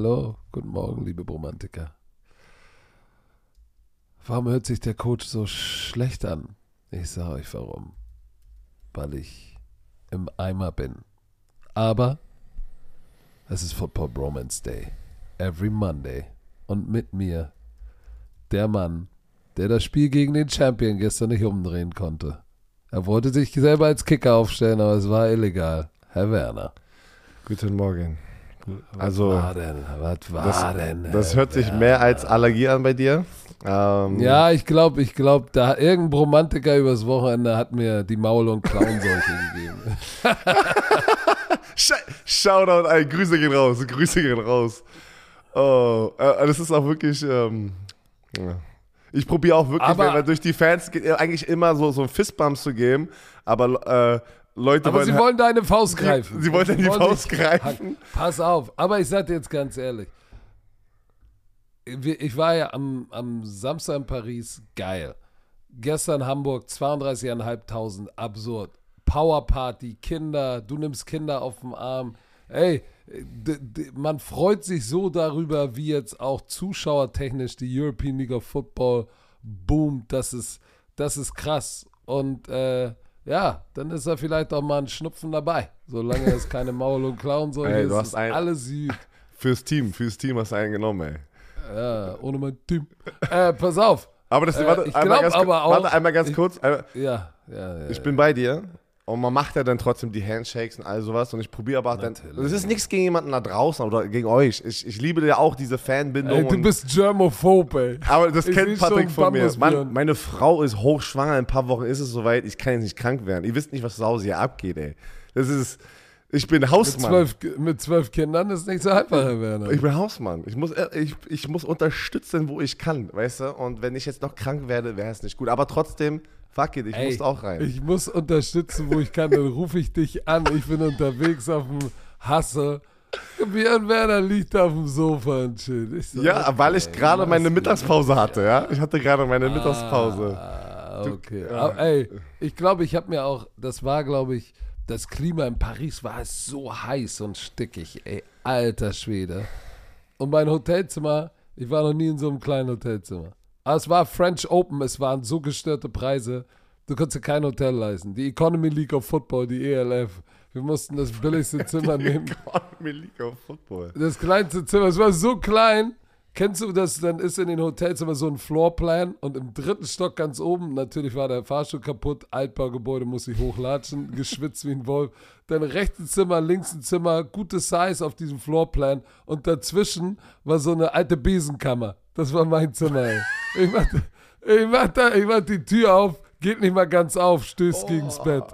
Hallo, guten Morgen, liebe Romantiker. Warum hört sich der Coach so schlecht an? Ich sage euch warum. Weil ich im Eimer bin. Aber es ist Football Bromance Day. Every Monday. Und mit mir der Mann, der das Spiel gegen den Champion gestern nicht umdrehen konnte. Er wollte sich selber als Kicker aufstellen, aber es war illegal. Herr Werner. Guten Morgen. Also, was war denn? Was war das, denn? Das hört sich mehr als Allergie an bei dir. Ähm, ja, ich glaube, ich glaube, da irgendein Romantiker übers Wochenende hat mir die Maul- und Klauenseuche gegeben. Shoutout, ey, Grüße gehen raus, Grüße gehen raus. Oh, äh, das ist auch wirklich. Ähm, ja. Ich probiere auch wirklich, aber, wenn man durch die Fans geht, eigentlich immer so, so einen Fistbump zu geben, aber äh, Leute aber wollen. sie wollen deine Faust greifen. Sie, wollen deine Faust greifen. Pass auf, aber ich sag dir jetzt ganz ehrlich. Ich war ja am, am Samstag in Paris, geil. Gestern Hamburg, 32.500, absurd. Powerparty, Kinder, du nimmst Kinder auf den Arm. Ey, man freut sich so darüber, wie jetzt auch zuschauertechnisch die European League of Football boomt. Das ist, das ist krass. Und äh, ja, dann ist da vielleicht auch mal ein Schnupfen dabei. Solange es keine Maul- und Clown soll, ey, ist du hast ein, alles süd. Fürs Team, fürs Team hast du einen genommen, ey. Ja, ohne mein Team. äh, pass auf. Aber das, äh, warte, ich einmal ganz, aber auch, warte einmal ganz ich, kurz. ja, ja, ja, ich bin bei dir. Und man macht ja dann trotzdem die Handshakes und all sowas. Und ich probiere aber auch dann. Das ist nichts gegen jemanden da draußen oder gegen euch. Ich, ich liebe ja auch diese Fanbindung. Ey, du bist Germophob, ey. Aber das ich kennt Patrick von mir. Mann, meine Frau ist hochschwanger. In ein paar Wochen ist es soweit. Ich kann jetzt nicht krank werden. Ihr wisst nicht, was zu Hause hier abgeht, ey. Das ist. Ich bin Hausmann. Mit zwölf, mit zwölf Kindern ist nicht so einfach, Herr Werner. Ich bin Hausmann. Ich muss, äh, ich, ich muss unterstützen, wo ich kann, weißt du? Und wenn ich jetzt noch krank werde, wäre es nicht gut. Aber trotzdem Fuck it, ich Ey, muss auch rein. Ich muss unterstützen, wo ich kann, dann rufe ich dich an. Ich bin unterwegs auf dem Hasse. Björn Werner liegt auf dem Sofa und chill. So, ja, okay, weil ich gerade meine Mittagspause hatte, ja. Ich hatte gerade meine ah, Mittagspause. Okay. Du, ja. ey, ich glaube, ich habe mir auch, das war, glaube ich, das Klima in Paris war so heiß und stickig, ey. Alter Schwede. Und mein Hotelzimmer, ich war noch nie in so einem kleinen Hotelzimmer. Aber es war French Open, es waren so gestörte Preise. Du konntest dir kein Hotel leisten. Die Economy League of Football, die ELF. Wir mussten das billigste Zimmer nehmen. Economy League of Football. Das kleinste Zimmer. Es war so klein. Kennst du das? Dann ist in den Hotels immer so ein Floorplan und im dritten Stock ganz oben, natürlich war der Fahrstuhl kaputt, Altbaugebäude muss ich hochlatschen, geschwitzt wie ein Wolf. Dann rechts ein Zimmer, links ein Zimmer, gutes Size auf diesem Floorplan und dazwischen war so eine alte Besenkammer. Das war mein Zimmer, ey. Ich mach, ich mach, da, ich mach die Tür auf, geht nicht mal ganz auf, stößt oh. gegens Bett.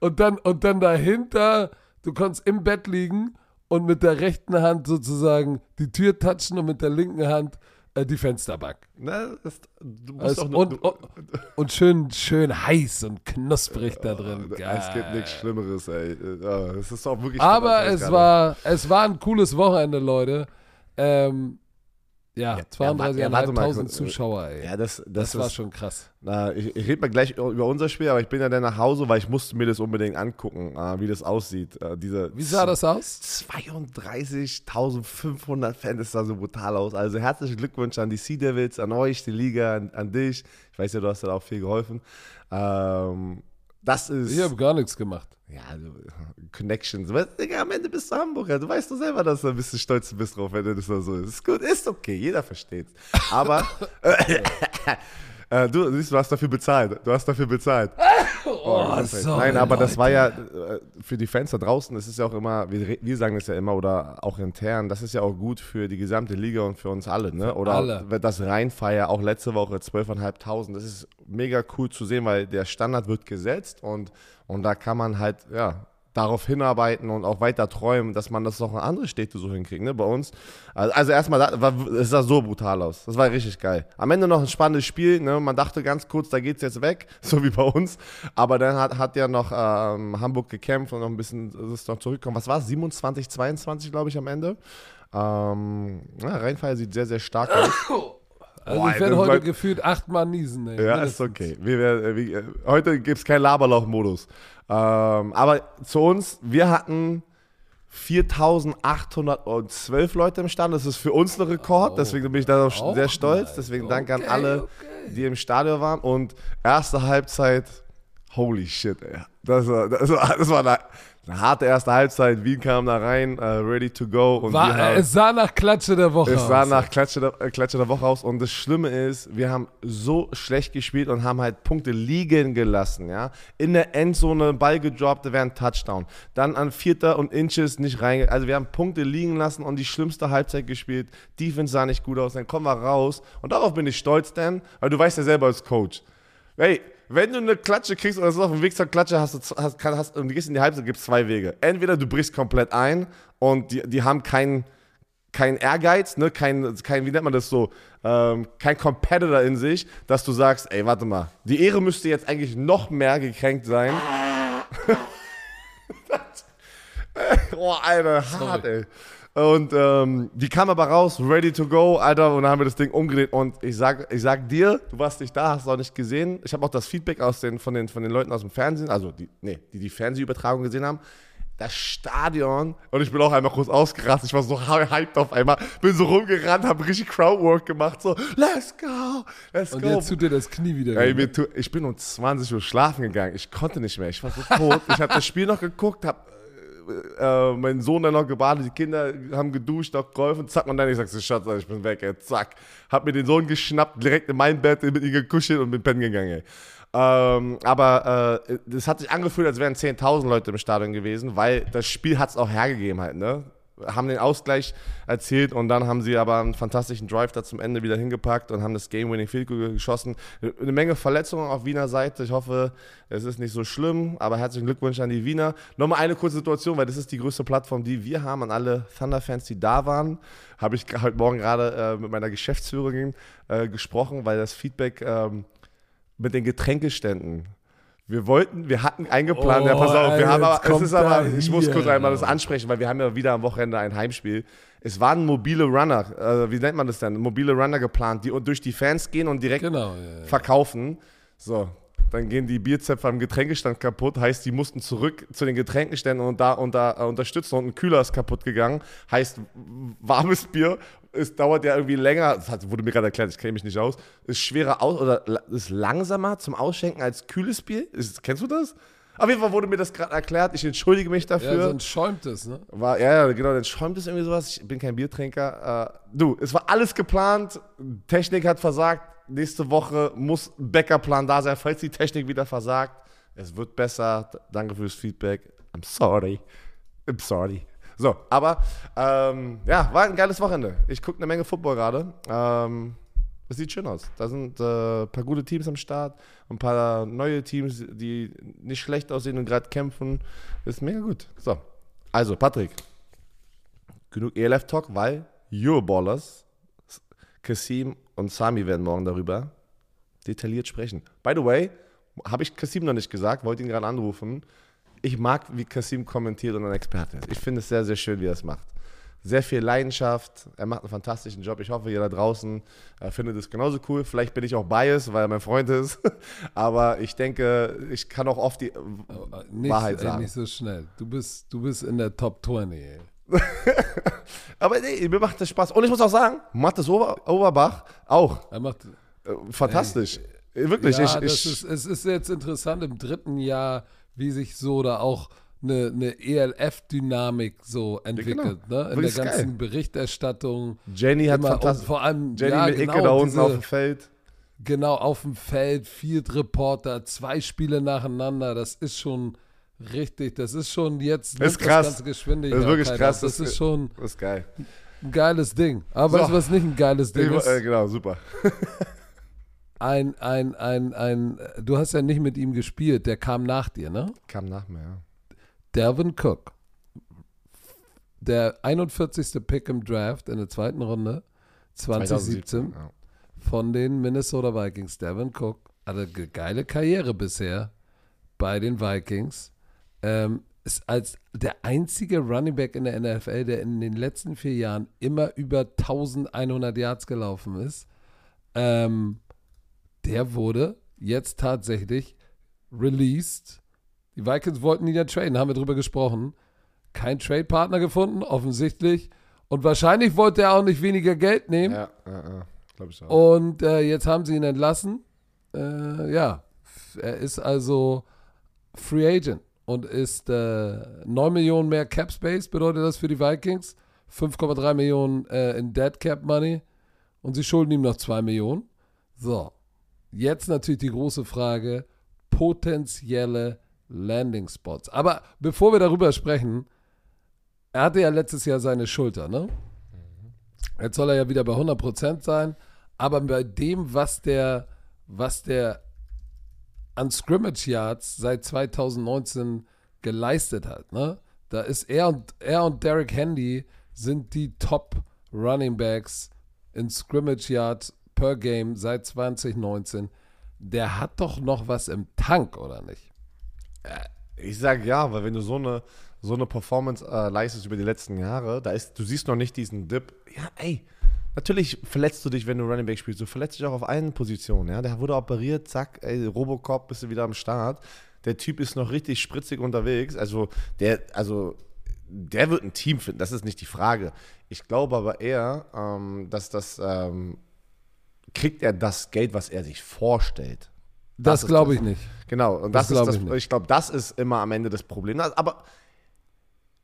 Und dann, und dann dahinter, du konntest im Bett liegen und mit der rechten Hand sozusagen die Tür touchen und mit der linken Hand äh, die Fensterbank. Na, das, also, und, und, und, schön, schön heiß und knusprig da drin. Geil. Es gibt nichts Schlimmeres, ey. Es ist auch wirklich Aber es war, es war ein cooles Wochenende, Leute. Ähm, ja, ja 32.500 ja, Zuschauer, ey. Ja, das, das, das war schon krass. Na, ich, ich rede mal gleich über unser Spiel, aber ich bin ja dann nach Hause, weil ich musste mir das unbedingt angucken, äh, wie das aussieht. Äh, diese wie sah das aus? 32.500 Fans, das sah so brutal aus. Also herzlichen Glückwunsch an die Sea Devils, an euch, die Liga, an, an dich. Ich weiß ja, du hast da auch viel geholfen. Ähm, das ist. Ich habe gar nichts gemacht. Ja, Connections. Aber, Digga, am Ende bist du Hamburger. Du weißt doch selber, dass du ein bisschen stolz bist drauf, wenn das so ist. Ist gut, ist okay, jeder versteht's. Aber äh, du, siehst, du hast dafür bezahlt. Du hast dafür bezahlt. Oh, oh sorry, Nein, aber Leute. das war ja äh, für die Fans da draußen, das ist ja auch immer, wir, wir sagen das ja immer oder auch intern, das ist ja auch gut für die gesamte Liga und für uns alle, ne? Oder alle. das Rheinfeier, auch letzte Woche 12.500, das ist mega cool zu sehen, weil der Standard wird gesetzt und, und da kann man halt, ja, darauf hinarbeiten und auch weiter träumen, dass man das auch in andere Städte so hinkriegt, ne, bei uns. Also, also erstmal, es sah so brutal aus. Das war richtig geil. Am Ende noch ein spannendes Spiel, ne, man dachte ganz kurz, da geht's jetzt weg, so wie bei uns. Aber dann hat, hat ja noch ähm, Hamburg gekämpft und noch ein bisschen ist noch zurückgekommen. Was war es? 27, 22, glaube ich, am Ende. Ähm, ja, Rheinfeier sieht sehr, sehr stark aus. Also Boah, ich werde heute gefühlt achtmal niesen. Ey. Ja, ist okay. Wir, wir, wir, heute gibt es keinen Laberlauch-Modus. Ähm, aber zu uns, wir hatten 4812 Leute im Stadion. Das ist für uns ein Rekord, oh, deswegen bin ich da sehr stolz. Deswegen okay, danke an alle, okay. die im Stadion waren. Und erste Halbzeit, holy shit, ey. Das war, das war, das war eine, eine harte erste Halbzeit. Wien kam da rein, uh, ready to go. Und War, haben, es sah nach Klatsche der Woche aus. Es sah nach Klatsche der, äh, Klatsche der Woche aus. Und das Schlimme ist, wir haben so schlecht gespielt und haben halt Punkte liegen gelassen. Ja? In der Endzone Ball gedroppt, wäre ein Touchdown. Dann an Vierter und Inches nicht rein. Also wir haben Punkte liegen lassen und die schlimmste Halbzeit gespielt. Defense sah nicht gut aus. Dann kommen wir raus. Und darauf bin ich stolz, Dan, weil du weißt ja selber als Coach. Hey, wenn du eine Klatsche kriegst oder so auf dem Weg zur Klatsche hast, du, hast, hast, und du gehst in die Halbzeit, gibt es zwei Wege. Entweder du brichst komplett ein und die, die haben keinen kein Ehrgeiz, ne, kein, kein, wie nennt man das so, ähm, kein Competitor in sich, dass du sagst, ey, warte mal, die Ehre müsste jetzt eigentlich noch mehr gekränkt sein. oh, Alter, hart, Sorry. ey. Und ähm, die kam aber raus, ready to go, Alter, und dann haben wir das Ding umgedreht. Und ich sag, ich sag dir, du warst nicht da, hast es auch nicht gesehen. Ich habe auch das Feedback aus den, von, den, von den Leuten aus dem Fernsehen, also die, nee, die die Fernsehübertragung gesehen haben. Das Stadion, und ich bin auch einmal kurz ausgerastet, ich war so hyped auf einmal, bin so rumgerannt, habe richtig Crowdwork gemacht, so, let's go, let's und go. Und jetzt tut dir das Knie wieder. Ey, mir tu, ich bin um 20 Uhr schlafen gegangen, ich konnte nicht mehr, ich war so tot. ich habe das Spiel noch geguckt, habe äh, mein Sohn dann noch gebadet, die Kinder haben geduscht, noch geholfen, zack, und dann ich sag so, Schatz, ich bin weg, ey, zack. Hab mir den Sohn geschnappt, direkt in mein Bett, mit ihm gekuschelt und bin pennen gegangen, ey. Ähm, aber äh, das hat sich angefühlt, als wären 10.000 Leute im Stadion gewesen, weil das Spiel hat es auch hergegeben halt, ne? Haben den Ausgleich erzielt und dann haben sie aber einen fantastischen Drive da zum Ende wieder hingepackt und haben das Game-Winning Field Goal geschossen. Eine Menge Verletzungen auf Wiener Seite. Ich hoffe, es ist nicht so schlimm, aber herzlichen Glückwunsch an die Wiener. Nochmal eine kurze Situation, weil das ist die größte Plattform, die wir haben, an alle Thunder-Fans, die da waren. Habe ich heute Morgen gerade äh, mit meiner Geschäftsführerin äh, gesprochen, weil das Feedback ähm, mit den Getränkeständen wir wollten, wir hatten eingeplant, oh, ja, pass auf, wir haben aber, es ist aber, ich hier, muss kurz einmal das ansprechen, weil wir haben ja wieder am Wochenende ein Heimspiel. Es waren mobile Runner, äh, wie nennt man das denn? Mobile Runner geplant, die durch die Fans gehen und direkt genau, ja, verkaufen. So, dann gehen die Bierzäpfe am Getränkestand kaputt, heißt, die mussten zurück zu den Getränkeständen und da unter, äh, unterstützen und ein Kühler ist kaputt gegangen, heißt, warmes Bier es dauert ja irgendwie länger, das hat, wurde mir gerade erklärt, ich kenne mich nicht aus, ist schwerer aus oder ist langsamer zum Ausschenken als kühles Bier. Ist, kennst du das? Auf jeden Fall wurde mir das gerade erklärt. Ich entschuldige mich dafür. Ja, sonst schäumt es, ne? War, ja, ja, genau, dann schäumt es irgendwie sowas. Ich bin kein Biertrinker. Äh, du, es war alles geplant. Technik hat versagt. Nächste Woche muss ein Backup-Plan da sein, falls die Technik wieder versagt. Es wird besser. Danke fürs Feedback. I'm sorry. I'm sorry. So, aber ähm, ja, war ein geiles Wochenende. Ich gucke eine Menge Football gerade. Ähm, es sieht schön aus. Da sind äh, ein paar gute Teams am Start, ein paar neue Teams, die nicht schlecht aussehen und gerade kämpfen. ist mega gut. So, also Patrick, genug ELF-Talk, weil Euroballers, Kasim und Sami werden morgen darüber detailliert sprechen. By the way, habe ich Kasim noch nicht gesagt, wollte ihn gerade anrufen ich mag, wie Kasim kommentiert und ein Experte ist. Ich finde es sehr, sehr schön, wie er es macht. Sehr viel Leidenschaft. Er macht einen fantastischen Job. Ich hoffe, ihr da draußen äh, findet es genauso cool. Vielleicht bin ich auch biased, weil er mein Freund ist. Aber ich denke, ich kann auch oft die oh, nicht, Wahrheit sagen. Ey, nicht so schnell. Du bist, du bist in der Top 20. Ey. Aber nee, mir macht das Spaß. Und ich muss auch sagen, Mattes Ober, Oberbach auch. Er macht äh, fantastisch. Ey, Wirklich. Ja, ich, ich, ist, es ist jetzt interessant im dritten Jahr wie sich so da auch eine, eine ELF-Dynamik so entwickelt, genau. ne? In der ganzen geil. Berichterstattung. Jenny hat fantastisch. Vor allem Jenny ja, mit genau, Ecke da unten diese, auf dem Feld. Genau, auf dem Feld, Field Reporter, zwei Spiele nacheinander, das ist schon richtig, das ist schon jetzt ist krass. ganze Geschwindigkeit. Das ist wirklich krass. Das, das ist schon das ist geil. ein geiles Ding. Aber so. weißt du, was nicht ein geiles Ding ich, ist? Äh, genau, super. ein, ein, ein, ein, du hast ja nicht mit ihm gespielt, der kam nach dir, ne? Kam nach mir, ja. Delvin Cook, der 41. Pick im Draft in der zweiten Runde 2017, 2017 ja. von den Minnesota Vikings. Devin Cook hatte eine geile Karriere bisher bei den Vikings. Ähm, ist als der einzige Running Back in der NFL, der in den letzten vier Jahren immer über 1100 Yards gelaufen ist. Ähm, der wurde jetzt tatsächlich released. Die Vikings wollten ihn ja traden, haben wir drüber gesprochen. keinen Trade-Partner gefunden, offensichtlich. Und wahrscheinlich wollte er auch nicht weniger Geld nehmen. Ja, ja, ja. glaube ich auch. Und äh, jetzt haben sie ihn entlassen. Äh, ja, er ist also Free Agent und ist äh, 9 Millionen mehr Cap Space, bedeutet das für die Vikings. 5,3 Millionen äh, in Dead Cap Money. Und sie schulden ihm noch 2 Millionen. So, jetzt natürlich die große Frage: potenzielle Landing Spots. Aber bevor wir darüber sprechen, er hatte ja letztes Jahr seine Schulter, ne? Jetzt soll er ja wieder bei 100% sein. Aber bei dem, was der, was der an Scrimmage Yards seit 2019 geleistet hat, ne? Da ist er und er und Derek Handy sind die Top Running Backs in Scrimmage Yards per Game seit 2019. Der hat doch noch was im Tank, oder nicht? Ich sage ja, weil wenn du so eine, so eine Performance äh, leistest über die letzten Jahre, da ist, du siehst noch nicht diesen Dip. Ja, ey, natürlich verletzt du dich, wenn du Running Back spielst. Du verletzt dich auch auf allen Positionen. Ja? Der wurde operiert, zack, ey, Robocop, bist du wieder am Start. Der Typ ist noch richtig spritzig unterwegs. Also, der, also, der wird ein Team finden, das ist nicht die Frage. Ich glaube aber eher, ähm, dass das, ähm, kriegt er das Geld, was er sich vorstellt. Das, das glaube ich nicht. Genau, und das, das ist das, ich, ich glaube, das ist immer am Ende das Problem. Aber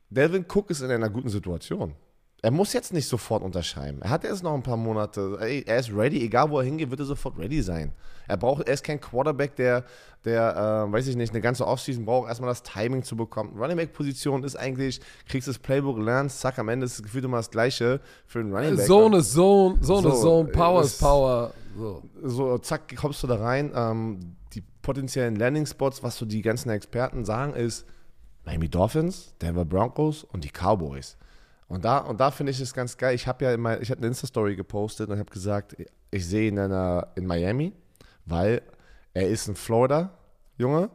Delvin Cook ist in einer guten Situation. Er muss jetzt nicht sofort unterschreiben. Er hat erst noch ein paar Monate. Er ist ready, egal wo er hingeht, wird er sofort ready sein. Er braucht, er ist kein Quarterback, der, der äh, weiß ich nicht, eine ganze Offseason braucht, erstmal das Timing zu bekommen. Running Back Position ist eigentlich, kriegst das Playbook, lernst, zack, am Ende ist das Gefühl immer das Gleiche für einen Running Back. Zone ist Zone, Zone ist Zone, Power ist Power. So. so, zack, kommst du da rein. Ähm, die potenziellen Landing Spots, was so die ganzen Experten sagen, ist Miami Dolphins, Denver Broncos und die Cowboys. Und da, und da finde ich es ganz geil. Ich habe ja immer, ich habe eine Insta-Story gepostet und habe gesagt, ich sehe ihn in, einer, in Miami, weil er ist ein Florida-Junge.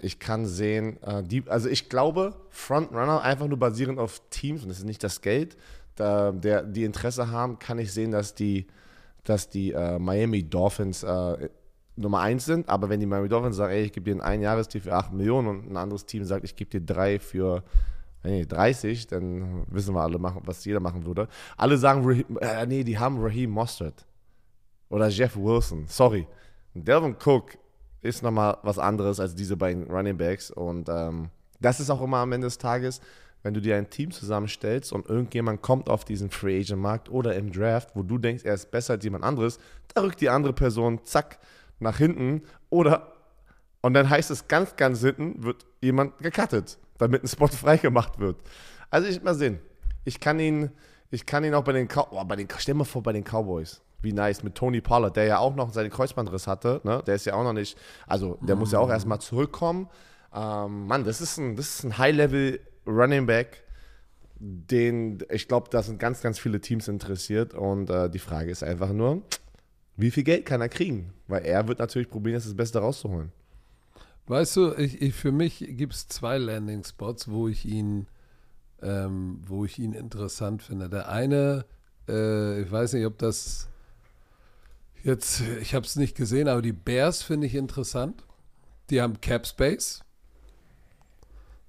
Ich kann sehen, äh, die, also ich glaube, Frontrunner einfach nur basierend auf Teams, und das ist nicht das Geld, da, der, die Interesse haben, kann ich sehen, dass die, dass die äh, Miami Dolphins äh, Nummer eins sind, aber wenn die Miami Dolphins sagen, ey, ich gebe dir ein Einjahresdeal für 8 Millionen und ein anderes Team sagt, ich gebe dir drei für nee, 30, dann wissen wir alle, was jeder machen würde. Alle sagen, äh, nee, die haben Raheem Mostert oder Jeff Wilson, sorry. Delvin Cook ist nochmal was anderes als diese beiden Running Backs und ähm, das ist auch immer am Ende des Tages, wenn du dir ein Team zusammenstellst und irgendjemand kommt auf diesen Free Agent Markt oder im Draft, wo du denkst, er ist besser als jemand anderes, da rückt die andere Person, zack, nach hinten oder und dann heißt es ganz, ganz hinten wird jemand gecuttet, damit ein Spot freigemacht wird. Also ich mal sehen. Ich kann ihn, ich kann ihn auch bei den, Cow oh, bei den, stell mal vor bei den Cowboys. Wie nice mit Tony Pollard, der ja auch noch seinen Kreuzbandriss hatte. Ne? Der ist ja auch noch nicht, also der muss ja auch erstmal zurückkommen. Ähm, Mann, das ist ein, das ist ein High-Level Running Back, den ich glaube, da sind ganz, ganz viele Teams interessiert. Und äh, die Frage ist einfach nur, wie viel Geld kann er kriegen? Weil er wird natürlich probieren, das Beste rauszuholen. Weißt du, ich, ich für mich gibt es zwei Landing-Spots, wo ich ihn, ähm, wo ich ihn interessant finde. Der eine, äh, ich weiß nicht, ob das jetzt, ich habe es nicht gesehen, aber die Bears finde ich interessant. Die haben Cap Space.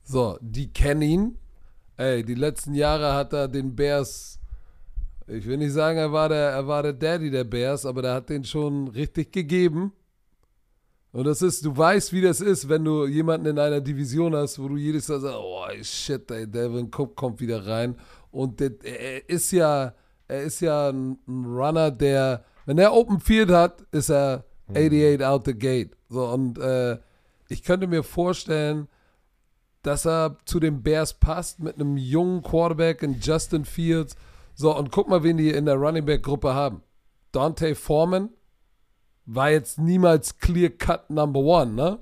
So, die kennen ihn. Ey, die letzten Jahre hat er den Bears ich will nicht sagen, er war, der, er war der Daddy der Bears, aber der hat den schon richtig gegeben. Und das ist, du weißt, wie das ist, wenn du jemanden in einer Division hast, wo du jedes Mal sagst, oh shit, ey, Devin Cook kommt wieder rein. Und der, er ist ja, er ist ja ein Runner, der, wenn er Open Field hat, ist er 88 out the gate. So, und äh, ich könnte mir vorstellen, dass er zu den Bears passt mit einem jungen Quarterback in Justin Fields so, und guck mal, wen die in der Running Back Gruppe haben. Dante Foreman war jetzt niemals clear cut Number One, ne?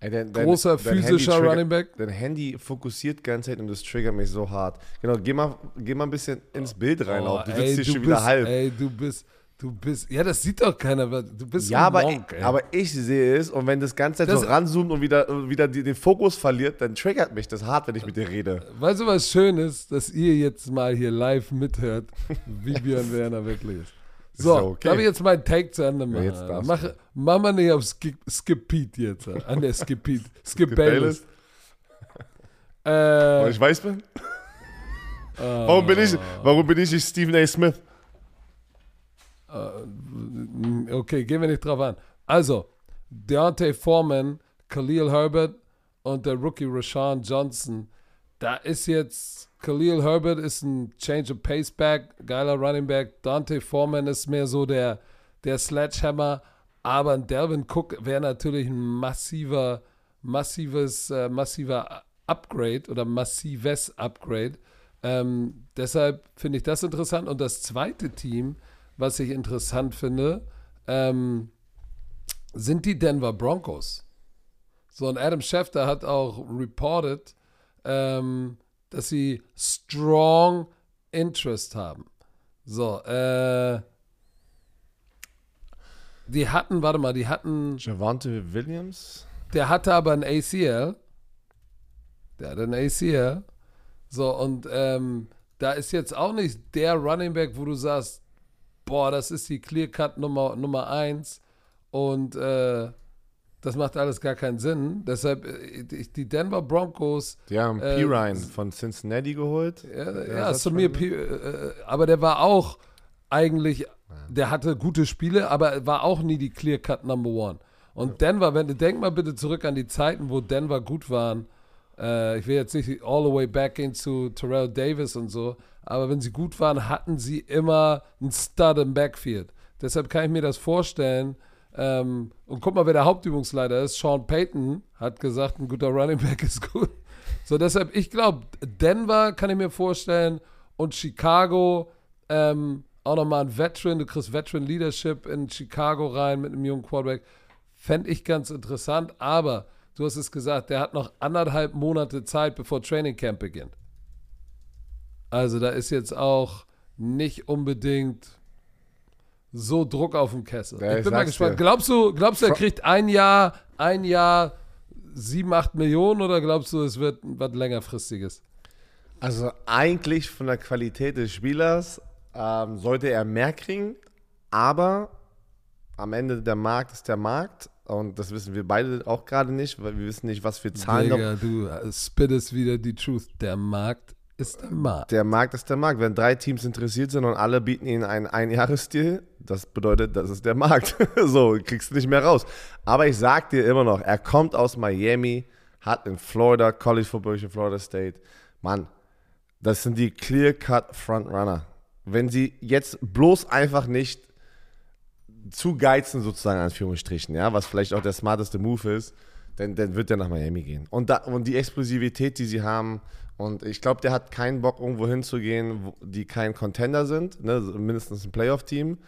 Ey, dein, Großer dein, physischer dein Running Back. Dein Handy fokussiert ganz Zeit und das triggert mich so hart. Genau, geh mal, geh mal ein bisschen ins Bild rein. Oh, auch. Du ey, sitzt hier schon bist, wieder halb. Ey, du bist, Du bist, ja, das sieht doch keiner. Du bist ja, aber, Monk, ich, aber ich sehe es und wenn das Ganze das, so ranzoomt und wieder, wieder den Fokus verliert, dann triggert mich das hart, wenn ich mit dir rede. Weißt du, was schön ist, dass ihr jetzt mal hier live mithört, wie Björn Werner wirklich ist. So, okay. darf ich jetzt meinen Take zu Ende machen? Ja, mach, mach mal nicht auf Skip, Skip Pete jetzt. An der Skip Pete. Skip, Skip Bayless. Äh, Weil ich weiß bin? Uh, warum, bin ich, warum bin ich nicht Stephen A. Smith? Uh, okay, gehen wir nicht drauf an. Also, Deontay Foreman, Khalil Herbert und der Rookie Rashawn Johnson. Da ist jetzt Khalil Herbert ist ein Change of Pace Back, geiler Running Back. Dante Foreman ist mehr so der, der Sledgehammer. Aber ein Delvin Cook wäre natürlich ein massiver, massives, äh, massiver Upgrade oder massives Upgrade. Ähm, deshalb finde ich das interessant. Und das zweite Team, was ich interessant finde, ähm, sind die Denver Broncos. So, und Adam Schefter hat auch reported, ähm, dass sie strong Interest haben. So, äh, die hatten, warte mal, die hatten. Javante Williams? Der hatte aber ein ACL. Der hatte ein ACL. So, und ähm, da ist jetzt auch nicht der Running Back, wo du sagst, boah, das ist die Clear Cut Nummer, Nummer 1 und äh, das macht alles gar keinen Sinn. Deshalb, äh, die Denver Broncos. Die haben äh, P. Ryan von Cincinnati geholt. Ja, ja, zu mir, P, äh, aber der war auch eigentlich, der hatte gute Spiele, aber war auch nie die Clear Cut Number One. Und ja. Denver, wenn du denk mal bitte zurück an die Zeiten, wo Denver gut waren. Äh, ich will jetzt nicht all the way back into Terrell Davis und so, aber wenn sie gut waren, hatten sie immer einen Stud im Backfield. Deshalb kann ich mir das vorstellen, ähm, und guck mal, wer der Hauptübungsleiter ist. Sean Payton hat gesagt, ein guter Running Back ist gut. So, deshalb, ich glaube, Denver kann ich mir vorstellen und Chicago, ähm, auch nochmal ein Veteran, du kriegst Veteran Leadership in Chicago rein mit einem jungen Quarterback. Fände ich ganz interessant, aber du hast es gesagt, der hat noch anderthalb Monate Zeit, bevor Training Camp beginnt. Also da ist jetzt auch nicht unbedingt so Druck auf dem Kessel. Ja, ich bin mal gespannt. Dir. Glaubst du, glaubst du, er kriegt ein Jahr, ein Jahr sieben, acht Millionen oder glaubst du, es wird was längerfristiges? Also eigentlich von der Qualität des Spielers ähm, sollte er mehr kriegen, aber am Ende der Markt ist der Markt und das wissen wir beide auch gerade nicht, weil wir wissen nicht, was für Zahlen Digga, du äh, spittest wieder die Truth. Der Markt ist der Markt. Der Markt ist der Markt. Wenn drei Teams interessiert sind und alle bieten ihnen einen Einjahresdeal, das bedeutet, das ist der Markt. so, kriegst du nicht mehr raus. Aber ich sag dir immer noch, er kommt aus Miami, hat in Florida, College Football in Florida State. Mann, das sind die Clear-Cut Frontrunner. Wenn sie jetzt bloß einfach nicht zu geizen, sozusagen, in Anführungsstrichen, ja, was vielleicht auch der smarteste Move ist, dann, dann wird er nach Miami gehen. Und, da, und die Explosivität, die sie haben, und ich glaube, der hat keinen Bock, irgendwo hinzugehen, die kein Contender sind, ne? mindestens ein Playoff-Team.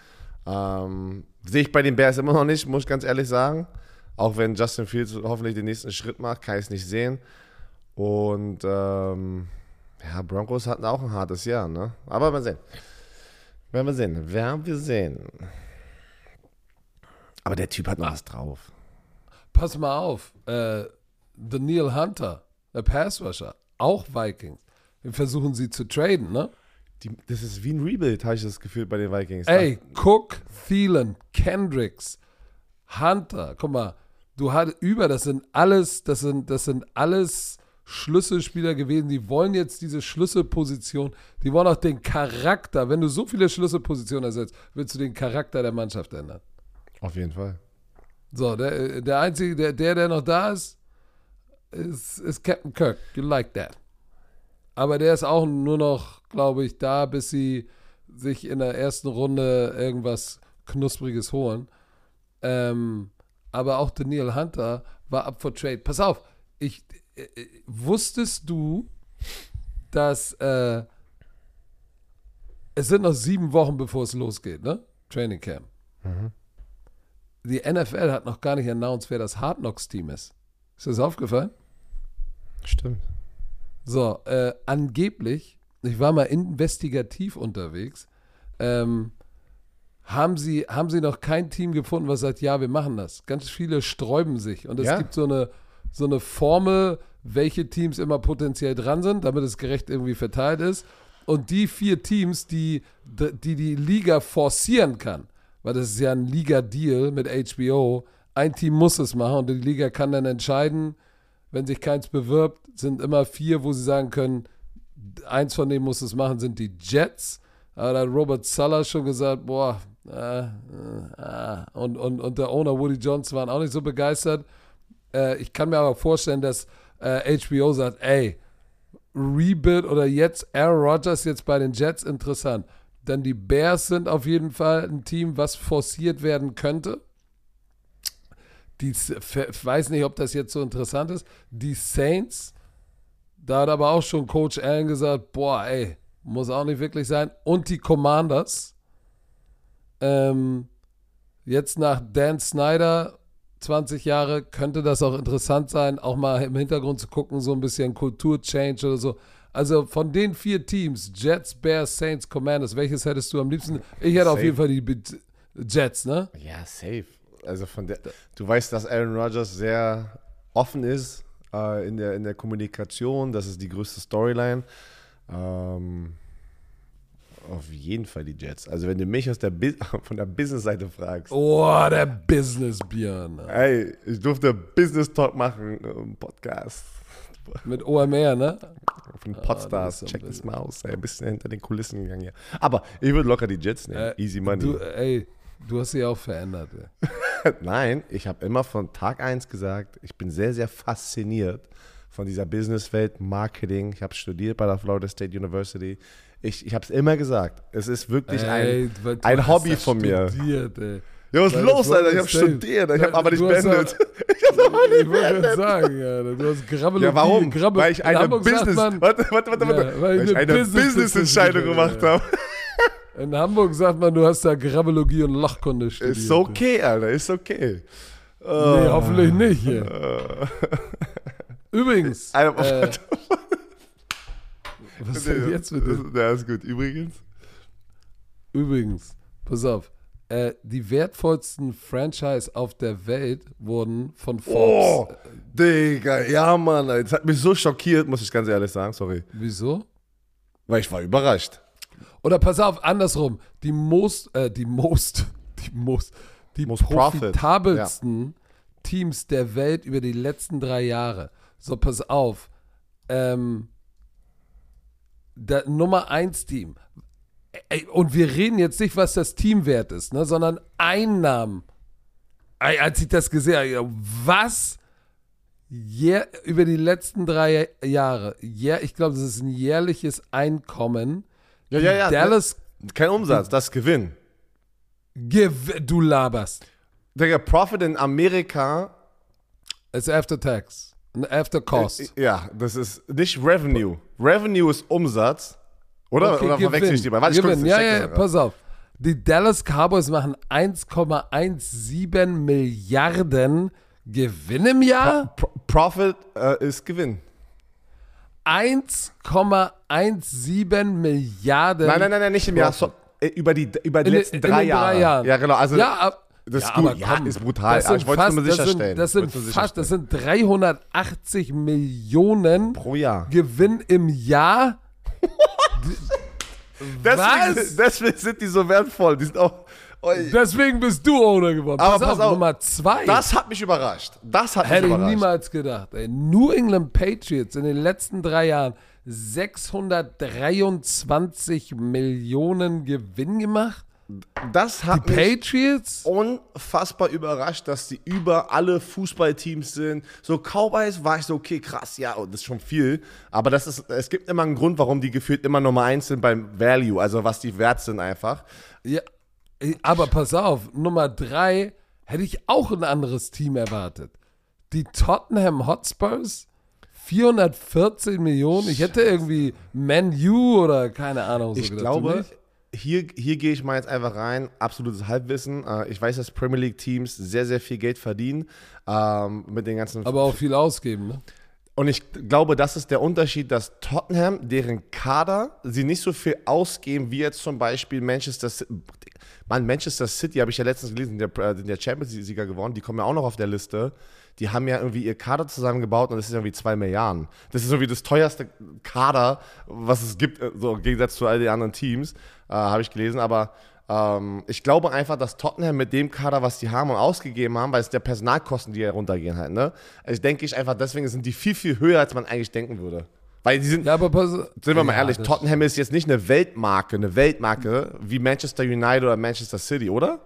Ähm, Sehe ich bei den Bears immer noch nicht, muss ich ganz ehrlich sagen. Auch wenn Justin Fields hoffentlich den nächsten Schritt macht, kann ich es nicht sehen. Und ähm, ja, Broncos hatten auch ein hartes Jahr, ne? Aber mal sehen. Werden wir sehen. Werden wir sehen. Aber der Typ hat was drauf. Pass mal auf. Äh, Daniel Hunter, der Passrusher, auch Vikings. Wir versuchen sie zu traden, ne? Die, das ist wie ein Rebuild, habe ich das Gefühl bei den Vikings. Ey, Cook, Thielen, Kendricks, Hunter, guck mal, du hattest über, das sind alles, das sind, das sind alles Schlüsselspieler gewesen, die wollen jetzt diese Schlüsselposition, die wollen auch den Charakter, wenn du so viele Schlüsselpositionen ersetzt, willst du den Charakter der Mannschaft ändern. Auf jeden Fall. So, der, der Einzige, der, der, der noch da ist, ist, ist Captain Kirk. You like that. Aber der ist auch nur noch, glaube ich, da, bis sie sich in der ersten Runde irgendwas Knuspriges holen. Ähm, aber auch Daniel Hunter war up for trade. Pass auf, ich, äh, äh wusstest du, dass äh, es sind noch sieben Wochen, bevor es losgeht, ne? Training Camp. Mhm. Die NFL hat noch gar nicht announced, wer das Hard Knocks Team ist. Ist das aufgefallen? Stimmt. So, äh, angeblich, ich war mal investigativ unterwegs, ähm, haben sie, haben sie noch kein Team gefunden, was sagt, ja, wir machen das. Ganz viele sträuben sich. Und es ja. gibt so eine, so eine Formel, welche Teams immer potenziell dran sind, damit es gerecht irgendwie verteilt ist. Und die vier Teams, die die, die Liga forcieren kann, weil das ist ja ein Liga-Deal mit HBO, ein Team muss es machen und die Liga kann dann entscheiden, wenn sich keins bewirbt, sind immer vier, wo sie sagen können, eins von denen muss es machen, sind die Jets. Aber da hat Robert Suller schon gesagt, boah, äh, äh, und, und, und der Owner Woody Johnson waren auch nicht so begeistert. Äh, ich kann mir aber vorstellen, dass HBO äh, sagt, ey, Rebuild oder jetzt Aaron Rodgers jetzt bei den Jets interessant. Denn die Bears sind auf jeden Fall ein Team, was forciert werden könnte. Die, ich weiß nicht, ob das jetzt so interessant ist. Die Saints, da hat aber auch schon Coach Allen gesagt, boah, ey, muss auch nicht wirklich sein. Und die Commanders, ähm, jetzt nach Dan Snyder, 20 Jahre, könnte das auch interessant sein, auch mal im Hintergrund zu gucken, so ein bisschen Kulturchange oder so. Also von den vier Teams, Jets, Bears, Saints, Commanders, welches hättest du am liebsten? Ich hätte safe. auf jeden Fall die Jets, ne? Ja, safe. Also von der, du weißt, dass Aaron Rodgers sehr offen ist äh, in, der, in der Kommunikation. Das ist die größte Storyline. Ähm, auf jeden Fall die Jets. Also wenn du mich aus der von der Business-Seite fragst. Oh, der Business-Björn. Ey, ich durfte Business Talk machen im Podcast. Mit OMR, ne? Von Podstars. Ah, Check das mal aus. Ey, ein bisschen hinter den Kulissen gegangen hier. Aber ich würde locker die Jets nehmen. Äh, Easy Money. Du, ey, du hast sie auch verändert. Nein, ich habe immer von Tag 1 gesagt, ich bin sehr, sehr fasziniert von dieser Businesswelt, Marketing. Ich habe studiert bei der Florida State University. Ich, ich habe es immer gesagt. Es ist wirklich ey, ein, ein Hobby von mir. Studiert, ey. Ja, was ist los, Alter? Ich habe studiert, ich habe aber nicht beendet. ich habe aber nicht beendet. sagen, Alter. Du hast Grabbel Ja, warum? Grabbel weil ich eine Business, man, warte, warte, warte, warte. Ja, weil, weil ich eine Business-Entscheidung Business gemacht habe. In Hamburg sagt man, du hast da Grabbologie und Lochkunde studiert. Ist okay, Alter, ist okay. Nee, hoffentlich nicht hier. Übrigens. Äh, was ist denn jetzt mit dem? Ja, ist gut. Übrigens. Übrigens, pass auf äh, die wertvollsten Franchise auf der Welt wurden von Forbes. Oh, Digga, ja, Mann. Das hat mich so schockiert, muss ich ganz ehrlich sagen. Sorry. Wieso? Weil ich war überrascht. Oder pass auf, andersrum. Die most, äh, die most, die most, die most profitabelsten ja. Teams der Welt über die letzten drei Jahre. So, pass auf. Ähm, der Nummer 1 Team Ey, und wir reden jetzt nicht, was das Teamwert ist, ne, sondern Einnahmen. Ey, als ich das gesehen habe, was yeah, über die letzten drei Jahre, yeah, ich glaube, das ist ein jährliches Einkommen. Ja, ja, ja. Dallas, kein Umsatz, das ist Gewinn. Gew du laberst. Der Profit in Amerika ist after tax. After cost. Ja, das ist nicht Revenue. Revenue ist Umsatz. Oder, okay, oder verwechsel ich die mal? Warte, ich ja, ja, ja, pass auf. Die Dallas Cowboys machen 1,17 Milliarden Gewinn im Jahr. Pro Profit äh, ist Gewinn. 1,17 Milliarden. Nein, nein, nein, nein nicht im Jahr. So, äh, über die, über die in, letzten drei, in Jahre. drei Jahren. Ja, genau. Also, ja, das ist ja, gut. Ja, ist brutal. Das ich wollte es nur sicherstellen. Das sind, das sind fast, das sind 380 Millionen pro Jahr. Gewinn im Jahr. deswegen, deswegen, sind die so wertvoll. Die sind auch. Deswegen bist du Owner geworden. Aber pass, pass auf, Nummer zwei. Das hat mich überrascht. Das hat Hätte mich überrascht. Hätte ich niemals gedacht. Ey. New England Patriots in den letzten drei Jahren 623 Millionen Gewinn gemacht. Das hat die mich Patriots? unfassbar überrascht, dass die über alle Fußballteams sind. So Cowboys war ich so, okay, krass, ja, das ist schon viel. Aber das ist, es gibt immer einen Grund, warum die gefühlt immer Nummer eins sind beim Value, also was die wert sind einfach. Ja, aber pass auf, Nummer drei hätte ich auch ein anderes Team erwartet. Die Tottenham Hotspurs, 414 Millionen. Ich hätte irgendwie Man U oder keine Ahnung. So ich gedacht. glaube, hier, hier gehe ich mal jetzt einfach rein, absolutes Halbwissen. Äh, ich weiß, dass Premier League Teams sehr, sehr viel Geld verdienen ähm, mit den ganzen. Aber auch viel ausgeben, ne? Und ich glaube, das ist der Unterschied, dass Tottenham, deren Kader, sie nicht so viel ausgeben wie jetzt zum Beispiel Manchester City. Mann, Manchester City habe ich ja letztens gelesen, der, äh, der Champions-Sieger gewonnen, die kommen ja auch noch auf der Liste die haben ja irgendwie ihr Kader zusammengebaut und das ist irgendwie zwei Milliarden. Das ist irgendwie das teuerste Kader, was es gibt, äh, so im Gegensatz zu all den anderen Teams, äh, habe ich gelesen. Aber ähm, ich glaube einfach, dass Tottenham mit dem Kader, was die haben und ausgegeben haben, weil es der Personalkosten, die heruntergehen halt, ne? Also denke ich einfach, deswegen sind die viel, viel höher, als man eigentlich denken würde. Weil die sind, ja, aber pass, sind wir mal ehrlich, Tottenham ist jetzt nicht eine Weltmarke, eine Weltmarke wie Manchester United oder Manchester City, oder?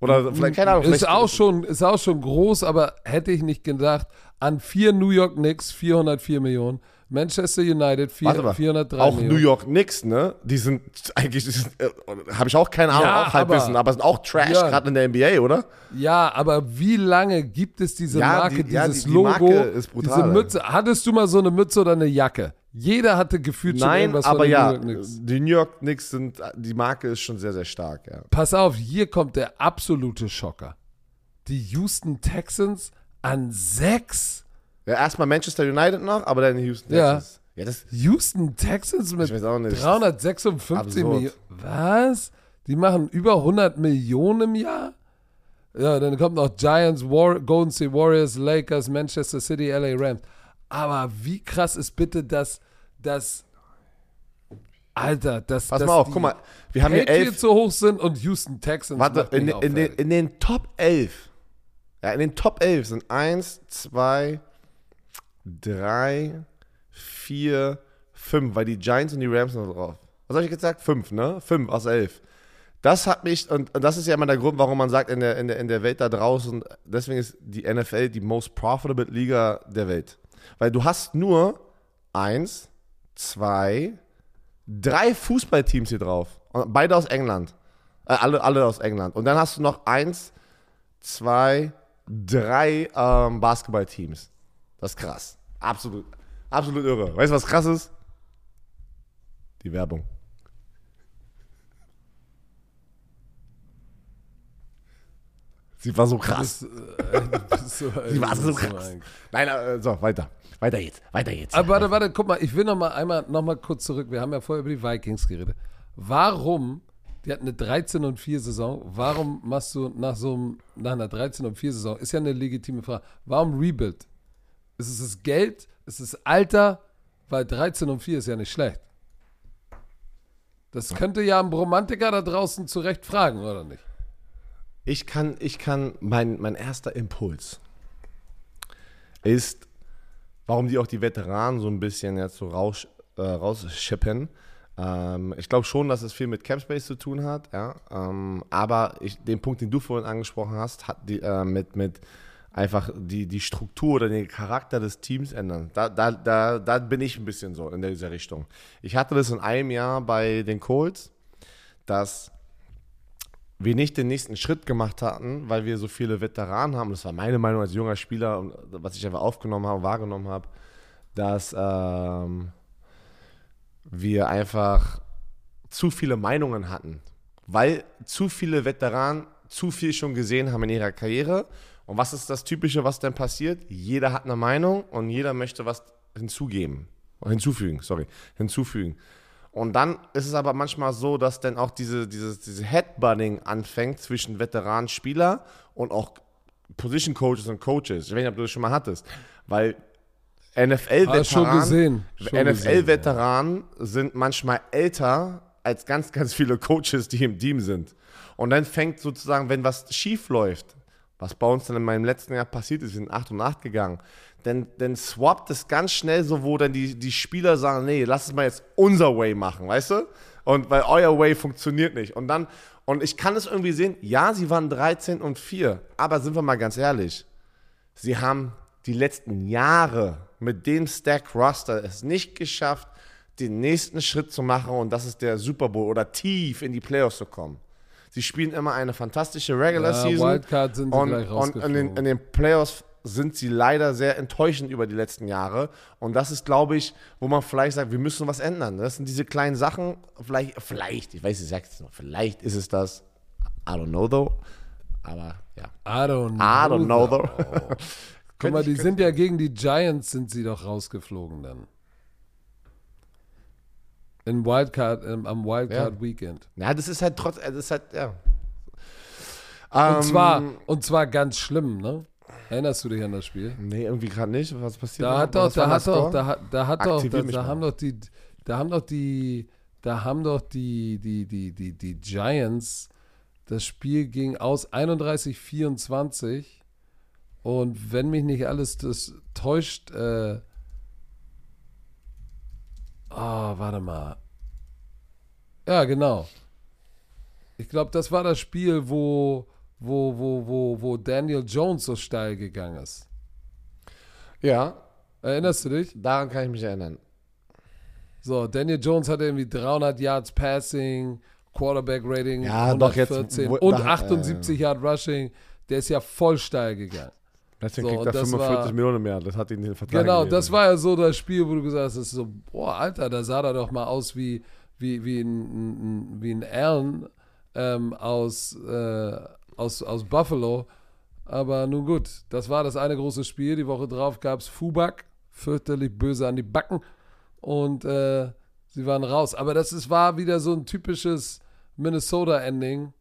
Oder vielleicht, keine Ahnung, Ist auch, schon, ist auch schon groß, aber hätte ich nicht gedacht. An vier New York Knicks 404 Millionen, Manchester United vier, Warte mal, 403 auch Millionen. New York Knicks, ne? Die sind eigentlich, äh, habe ich auch keine Ahnung, Ja, auch Halbwissen, aber- aber sind auch Trash Ja. gerade in der NBA, oder? Ja, aber wie lange gibt es diese Ja, Marke, die- dieses die- die Logo, Marke ist brutal, diese. Mütze? Hattest du mal so eine Mütze oder eine Jacke? Jeder hatte gefühlt schon Nein, irgendwas aber von den ja, New York Knicks. die New York Knicks sind, die Marke ist schon sehr, sehr stark, ja. Pass auf, hier kommt der absolute Schocker. Die Houston Texans an sechs. Ja, erstmal Manchester United noch, aber dann Houston Ja. Texans. Ja, das, Houston Texans mit Ich weiß auch nicht. 356 Absurd. Millionen. Was? Die machen über 100 Millionen im Jahr? Ja, dann kommt noch Giants, War Golden State Warriors, Lakers, Manchester City, LA Rams. Aber wie krass ist bitte das, das Alter, dass, pass mal auf, guck mal, wir haben hier Patriots elf, so hoch sind und Houston Texans. warte, in, in, den, in den Top 11, ja, in den Top 11 sind 1, 2, 3, 4, 5, weil die Giants und die Rams noch drauf. Was habe ich gesagt? 5, ne? 5 aus 11. Das hat mich, und, und das ist ja immer der Grund, warum man sagt, in der, in, der, in der Welt da draußen, deswegen ist die NFL die most profitable Liga der Welt. Weil du hast nur 1, 2, drei Fußballteams hier drauf. Und beide aus England. Äh, alle, alle aus England. Und dann hast du noch eins, zwei, drei ähm, Basketballteams. Das ist krass. Absolut. Absolut irre. Weißt du, was krass ist? Die Werbung. Sie war so krass. Äh, Sie war so krass. ein- Nein, äh, so, weiter. Weiter jetzt. Weiter jetzt. Aber warte, warte, guck mal, ich will noch mal einmal noch mal kurz zurück. Wir haben ja vorher über die Vikings geredet. Warum, die hatten eine 13 und 4 Saison, warum machst du nach so einem, nach einer 13 und 4 Saison, ist ja eine legitime Frage, warum Rebuild? Ist es das Geld? Ist es das Alter? Weil 13 und 4 ist ja nicht schlecht. Das könnte ja ein Romantiker da draußen zu Recht fragen, oder nicht? Ich kann, ich kann, mein, mein erster Impuls ist, warum die auch die Veteranen so ein bisschen jetzt so raus, äh, rausschippen. Ähm, ich glaube schon, dass es viel mit Capspace zu tun hat, ja. Ähm, aber ich, den Punkt, den du vorhin angesprochen hast, hat die, äh, mit, mit einfach die, die Struktur oder den Charakter des Teams ändern. Da, da, da, da bin ich ein bisschen so in dieser Richtung. Ich hatte das in einem Jahr bei den Colts, dass wir nicht den nächsten Schritt gemacht hatten, weil wir so viele Veteranen haben. Das war meine Meinung als junger Spieler, was ich einfach aufgenommen habe, wahrgenommen habe, dass ähm, wir einfach zu viele Meinungen hatten, weil zu viele Veteranen zu viel schon gesehen haben in ihrer Karriere. Und was ist das Typische, was dann passiert? Jeder hat eine Meinung und jeder möchte was hinzugeben. Hinzufügen, sorry, hinzufügen. Und dann ist es aber manchmal so, dass dann auch diese, dieses, diese Headbutting anfängt zwischen Veteranenspieler und auch Position Coaches und Coaches. Ich weiß nicht, ob du das schon mal hattest. Weil Ah. NFL-Veteranen Schon gesehen, NFL-Veteranen sind manchmal älter als ganz, ganz viele Coaches, die im Team sind. Und dann fängt sozusagen, wenn was schief läuft, was bei uns dann in meinem letzten Jahr passiert ist, wir sind 8 und 8 gegangen, dann, dann swappt es ganz schnell so, wo dann die, die Spieler sagen, nee, lass es mal jetzt unser Way machen, weißt du? Und weil euer Way funktioniert nicht. Und dann, und ich kann es irgendwie sehen, ja, sie waren 13 und 4, aber sind wir mal ganz ehrlich, sie haben die letzten Jahre mit dem Stack Roster es nicht geschafft, den nächsten Schritt zu machen und das ist der Super Bowl oder tief in die Playoffs zu kommen. Sie spielen immer eine fantastische Regular Ja, Season. Wildcard sind sie und, gleich und in, den, in den Playoffs sind sie leider sehr enttäuschend über die letzten Jahre. Und das ist, glaube ich, wo man vielleicht sagt, wir müssen was ändern. Das sind diese kleinen Sachen. Vielleicht, vielleicht, ich weiß, ich sage es noch, vielleicht ist es das. I don't know though. Aber ja. I don't know. I don't know though. Guck mal, die sind ja gegen die Giants sind sie doch rausgeflogen dann. In Wildcard, ähm, am Wildcard Ja. Weekend. Ja, das ist halt trotz, das ist halt, ja. Und Ähm, zwar, und zwar ganz schlimm, ne? Erinnerst du dich an das Spiel? Nee, irgendwie gerade nicht. Was passiert? Da hat doch, da hat doch, da hat, da hat doch, da, da haben doch die, da haben doch die da haben doch die, die, die, die, die Giants, das Spiel ging aus 31-24 und wenn mich nicht alles das täuscht, äh, oh, warte mal. Ja, genau. Ich glaube, das war das Spiel, wo, wo, wo, wo, wo Daniel Jones so steil gegangen ist. Ja. Erinnerst du dich? Daran kann ich mich erinnern. So, Daniel Jones hatte irgendwie 300 Yards Passing, Quarterback Rating ja, 114 jetzt, und 78 äh, Yard Rushing. Der ist ja voll steil gegangen. Deswegen so, kriegt er 45 war, Millionen mehr. Das hat ihn den Vertrag Genau, gegeben. das war ja so das Spiel, wo du gesagt hast, das ist so, boah, Alter, da sah er doch mal aus wie, wie, wie ein, wie ein Allen ähm, aus, äh, aus, aus Buffalo. Aber nun gut, das war das eine große Spiel. Die Woche drauf gab es Fubak, fürchterlich böse an die Backen. Und äh, sie waren raus. Aber das ist, war wieder so ein typisches Minnesota-Ending.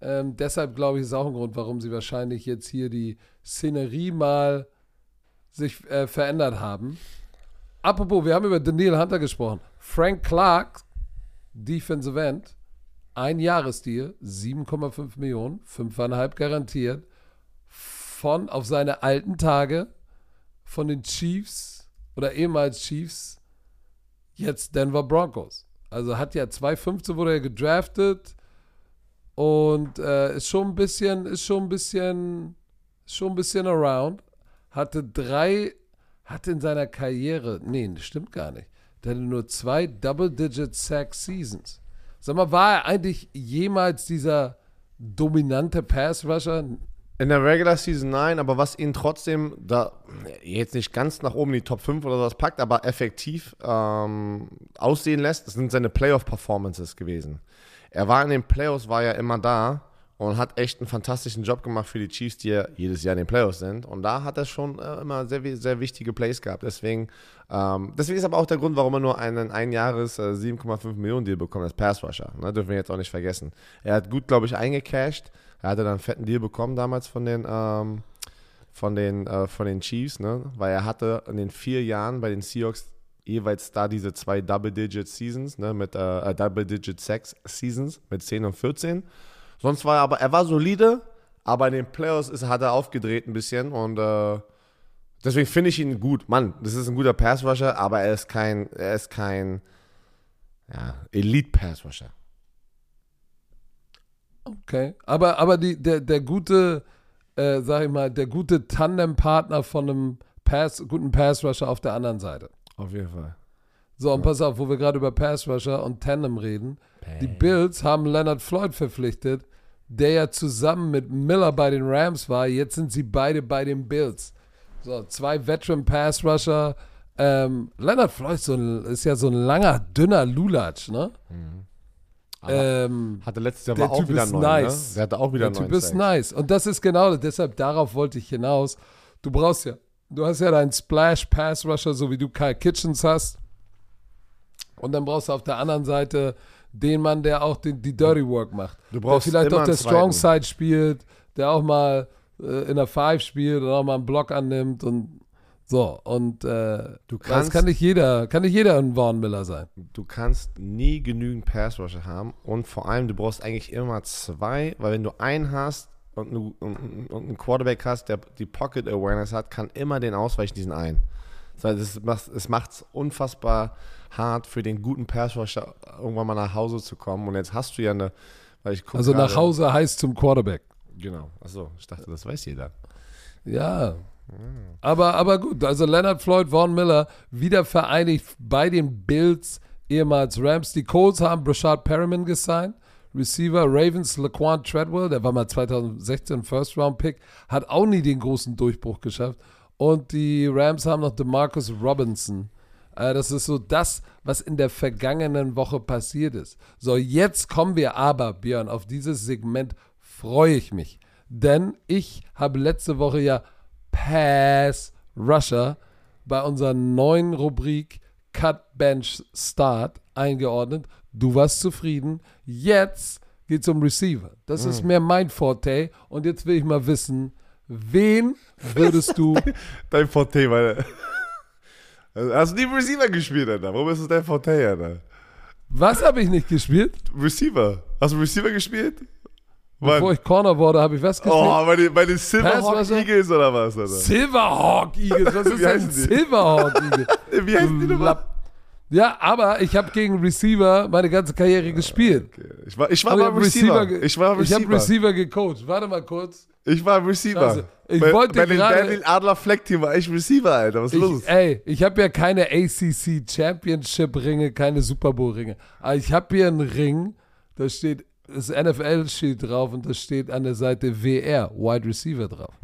Ähm, deshalb glaube ich, ist auch ein Grund, warum sie wahrscheinlich jetzt hier die Szenerie mal sich äh, verändert haben. Apropos, wir haben über Daniel Hunter gesprochen. Frank Clark, Defensive End, ein Jahresdeal, 7,5 Millionen, 5,5 garantiert, von auf seine alten Tage von den Chiefs oder ehemals Chiefs, jetzt Denver Broncos. Also hat ja 2015 wurde er gedraftet und äh, ist schon ein bisschen, ist schon ein bisschen, schon ein bisschen around. Hatte drei, hatte in seiner Karriere, nee, das stimmt gar nicht. Der hatte nur zwei Double-Digit Sack Seasons. Sag mal, war er eigentlich jemals dieser dominante Pass-Rusher? In der Regular Season nein, aber was ihn trotzdem da jetzt nicht ganz nach oben in die Top 5 oder sowas packt, aber effektiv ähm, aussehen lässt, sind seine Playoff-Performances gewesen. Er war in den Playoffs, war ja immer da und hat echt einen fantastischen Job gemacht für die Chiefs, die ja jedes Jahr in den Playoffs sind. Und da hat er schon äh, immer sehr, sehr wichtige Plays gehabt. Deswegen, ähm, deswegen ist aber auch der Grund, warum er nur einen ein Jahres äh, 7,5 Millionen Deal bekommt als Pass Rusher. Ne? Dürfen wir jetzt auch nicht vergessen. Er hat gut, glaube ich, eingecashed. Er hatte dann einen fetten Deal bekommen damals von den, ähm, von den, äh, von den Chiefs, ne? weil er hatte in den vier Jahren bei den Seahawks jeweils da diese zwei Double-Digit Seasons, ne? mit äh, äh Double-Digit Sex Seasons mit 10 und 14. Sonst war er aber, er war solide, aber in den Playoffs ist, hat er aufgedreht ein bisschen und äh, deswegen finde ich ihn gut. Mann, das ist ein guter Pass-Rusher, aber er ist kein, er ist kein ja, Elite-Pass-Rusher. Okay, aber, aber die, der, der gute, äh, sag ich mal, der gute Tandem-Partner von einem Pass, guten Pass-Rusher auf der anderen Seite. Auf jeden Fall. So, und pass auf, wo wir gerade über Pass-Rusher und Tandem reden. Die Bills haben Leonard Floyd verpflichtet, der ja zusammen mit Miller bei den Rams war. Jetzt sind sie beide bei den Bills. So, zwei Veteran Pass Rusher. Ähm, Leonard Floyd so ein, ist ja so ein langer, dünner Lulatsch, ne? Mhm. Ähm, hatte letztes Jahr der auch typ wieder ist neun, ne? nice. Ne? Der hatte auch wieder Der Typ ist nice. Und das ist genau, deshalb darauf wollte ich hinaus. Du brauchst ja, du hast ja deinen Splash Pass Rusher, so wie du Kyle Kitchens hast. Und dann brauchst du auf der anderen Seite den Mann, der auch die, die Dirty Work macht. Du brauchst der vielleicht auch der Strong Side spielt, der auch mal äh, in der Five spielt und auch mal einen Block annimmt und so. Und äh, du kannst, das kann nicht jeder, kann nicht jeder ein Vaughn Miller sein. Du kannst nie genügend Pass Rusher haben und vor allem du brauchst eigentlich immer zwei, weil wenn du einen hast und, und, und, und einen Quarterback hast, der die Pocket Awareness hat, kann immer den ausweichen, diesen einen. Es macht es unfassbar hart für den guten Passrusher irgendwann mal nach Hause zu kommen. Und jetzt hast du ja eine, Also nach gerade, Hause heißt zum Quarterback. Genau. Achso, ich dachte, das weiß jeder. Ja. Aber, aber gut, also Leonard Floyd, Vaughn Miller wieder vereinigt bei den Bills, ehemals Rams. Die Colts haben Brashad Perriman gesigned. Receiver Ravens Laquan Treadwell, der war mal 2016 First Round Pick, hat auch nie den großen Durchbruch geschafft. Und die Rams haben noch DeMarcus Robinson äh, das ist so das, was in der vergangenen Woche passiert ist. So, jetzt kommen wir aber, Björn, auf dieses Segment freue ich mich. Denn ich habe letzte Woche ja Pass Rusher bei unserer neuen Rubrik Cut Bench Start eingeordnet. Du warst zufrieden. Jetzt geht es um Receiver. Das mhm. ist mehr mein Forte. Und jetzt will ich mal wissen, wen würdest du. Dein Forte, weil. Also, hast du nie Receiver gespielt, Alter? Warum ist es dein Vorteil, Alter? Was habe ich nicht gespielt? Receiver. Hast du Receiver gespielt? Bevor ich Corner wurde, habe ich was gespielt? Oh, bei den, bei den Silverhawk Eagles oder was? Oder? Silverhawk Eagles, was ist denn Silverhawk Eagles? Wie heißen die nochmal? Ja, aber ich habe gegen Receiver meine ganze Karriere gespielt. Okay. Ich war, ich war mal Receiver. Receiver. Ich war Receiver. Ich habe Receiver gecoacht. Warte mal kurz. Ich war Receiver. Ich bei, wollte bei den Berlin Adler Fleck Team war ich Receiver, Alter. Was ist ich, los? Ey, ich habe ja keine ACC Championship Ringe, keine Super Bowl Ringe. Aber ich habe hier einen Ring, da steht das NFL steht drauf und da steht an der Seite WR Wide Receiver drauf.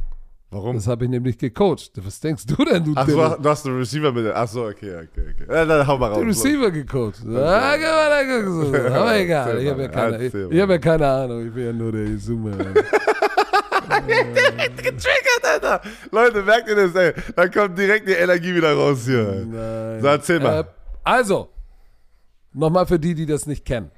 Warum? Das habe ich nämlich gecoacht. Was denkst du denn, du Ach, du, du hast einen Receiver mit. Ach so, okay, okay, okay. Ja, dann hau mal raus. Den Receiver gecoacht. Okay. Ah, Aber egal, ich habe ja, keine, ich, ich hab ja keine Ahnung. Ich bin ja nur der Zoomer. getriggert, Alter. Leute, merkt ihr das, ey? Da kommt direkt die Energie wieder raus hier. Nein. So, erzähl mal. Äh, also, nochmal für die, die das nicht kennen.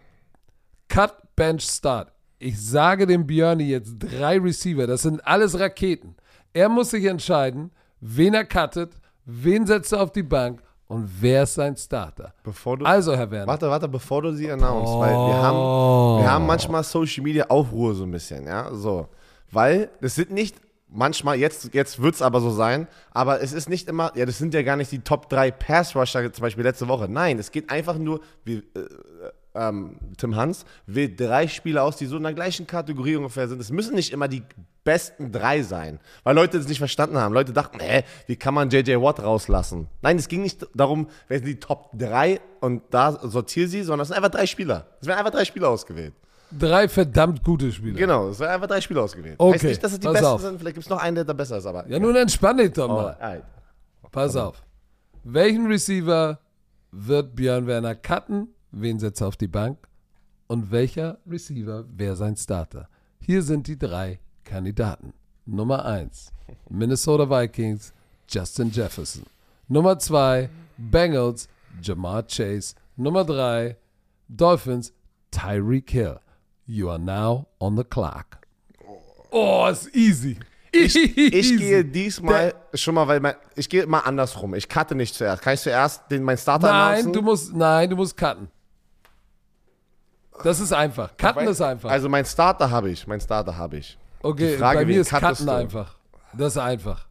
Cut, Bench, Start. Ich sage dem Björni jetzt drei Receiver. Das sind alles Raketen. Er muss sich entscheiden, wen er cuttet, wen setzt er auf die Bank und wer ist sein Starter. Du, also, Herr Werner. Warte, warte, bevor du sie announced, oh. weil wir haben, wir haben manchmal Social Media Aufruhr so ein bisschen, ja, so. Weil es sind nicht manchmal, jetzt, jetzt wird es aber so sein, aber es ist nicht immer, ja, das sind ja gar nicht die Top 3 Pass-Rusher, zum Beispiel letzte Woche. Nein, es geht einfach nur, wie, äh, ähm, Tim Hans wählt drei Spieler aus, die so in der gleichen Kategorie ungefähr sind. Es müssen nicht immer die besten drei sein, weil Leute das nicht verstanden haben. Leute dachten, hä, wie kann man JJ Watt rauslassen? Nein, es ging nicht darum, wer sind die Top 3 und da sortiere sie, sondern es sind einfach drei Spieler. Es werden einfach drei Spieler ausgewählt. Drei verdammt gute Spieler. Genau, es werden einfach drei Spieler ausgewählt. Okay, heißt nicht, dass es die besten auf. sind, vielleicht gibt es noch einen, der da besser ist, aber. Ja, nun entspann dich doch mal. Oh, Pass auf. Welchen Receiver wird Björn Werner cutten? Wen setzt er auf die Bank? Und welcher Receiver wäre sein Starter? Hier sind die drei Kandidaten. Nummer 1, Minnesota Vikings, Justin Jefferson. Nummer 2, Bengals, Jamar Chase. Nummer 3, Dolphins, Tyreek Hill. You are now on the clock. Oh, ist easy. Ich, ich gehe diesmal Der, schon mal, weil mein, ich gehe mal andersrum. Ich cutte nicht zuerst. Kann ich zuerst den, mein Starter Nein, announcen? du musst, nein, du musst cutten. Das ist einfach. Cutten ist einfach. Also mein Starter habe ich. Mein Starter habe ich. Okay, Frage, bei mir ist Cutten einfach. Das ist einfach.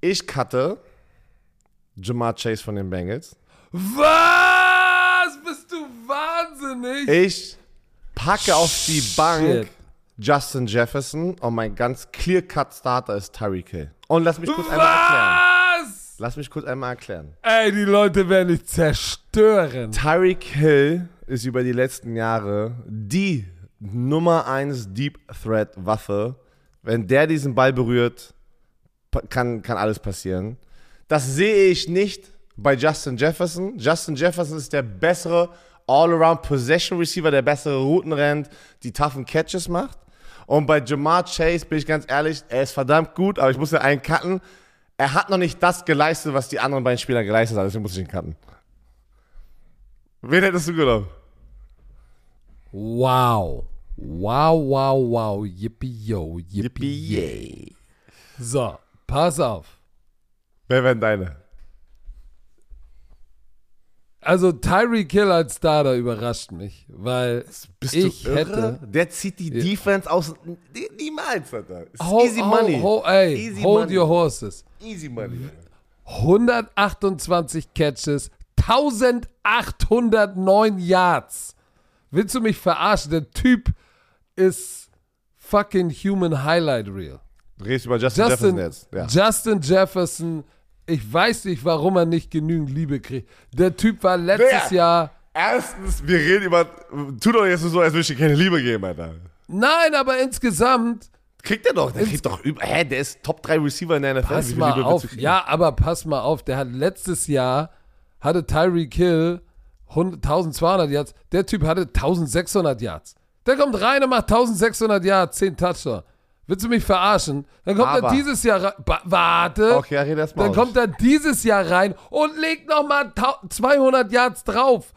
Ich cutte Jamar Chase von den Bengals. Was? Bist du wahnsinnig? Ich packe auf die Bank Justin Jefferson und mein ganz clear-cut-Starter ist Tyreek Hill. Und lass mich kurz Was? einmal erklären. Lass mich kurz einmal erklären. Ey, die Leute werden dich zerstören. Tyreek Hill ist über die letzten Jahre die Nummer 1 Deep Threat Waffe. Wenn der diesen Ball berührt, kann, kann alles passieren. Das sehe ich nicht bei Justin Jefferson. Justin Jefferson ist der bessere All-Around Possession Receiver, der bessere Routen rennt, die toughen Catches macht. Und bei Jamar Chase bin ich ganz ehrlich, er ist verdammt gut, aber ich muss ja einen cutten. Er hat noch nicht das geleistet, was die anderen beiden Spieler geleistet haben, deswegen muss ich ihn cutten. Wen hättest du genommen? Wow. Wow, wow, wow. Yippie, yo. Yippie, yay. So, pass auf. Wer wären deine? Also Tyreek Hill als Starter überrascht mich, weil Bist ich hätte. Der zieht die Defense aus. Niemals, Alter. Hold, easy money. Hold, ey, easy hold money. your horses. Easy money. 128 Catches, 1809 Yards. Willst du mich verarschen? Der Typ ist fucking human highlight reel. Du redest über Justin, Justin Jefferson jetzt. Ja. Justin Jefferson, ich weiß nicht, warum er nicht genügend Liebe kriegt. Der Typ war letztes Wer? Jahr. Erstens, wir reden über. Tu doch jetzt so, als würde ich dir keine Liebe geben, Alter. Nein, aber insgesamt. Kriegt er doch, der kriegt doch über. Hä, der ist Top 3 Receiver in der NFL. Pass mal auf. Ja, aber pass mal auf, der hat letztes Jahr hatte Tyreek Hill 1200 Yards. Der Typ hatte 1600 Yards. Der kommt rein und macht 1600 Yards, 10 Touchdown. Willst du mich verarschen? Dann kommt Aber. er dieses Jahr rein. Warte. Okay, red erst mal Dann aus. kommt er dieses Jahr rein und legt nochmal 200 Yards drauf.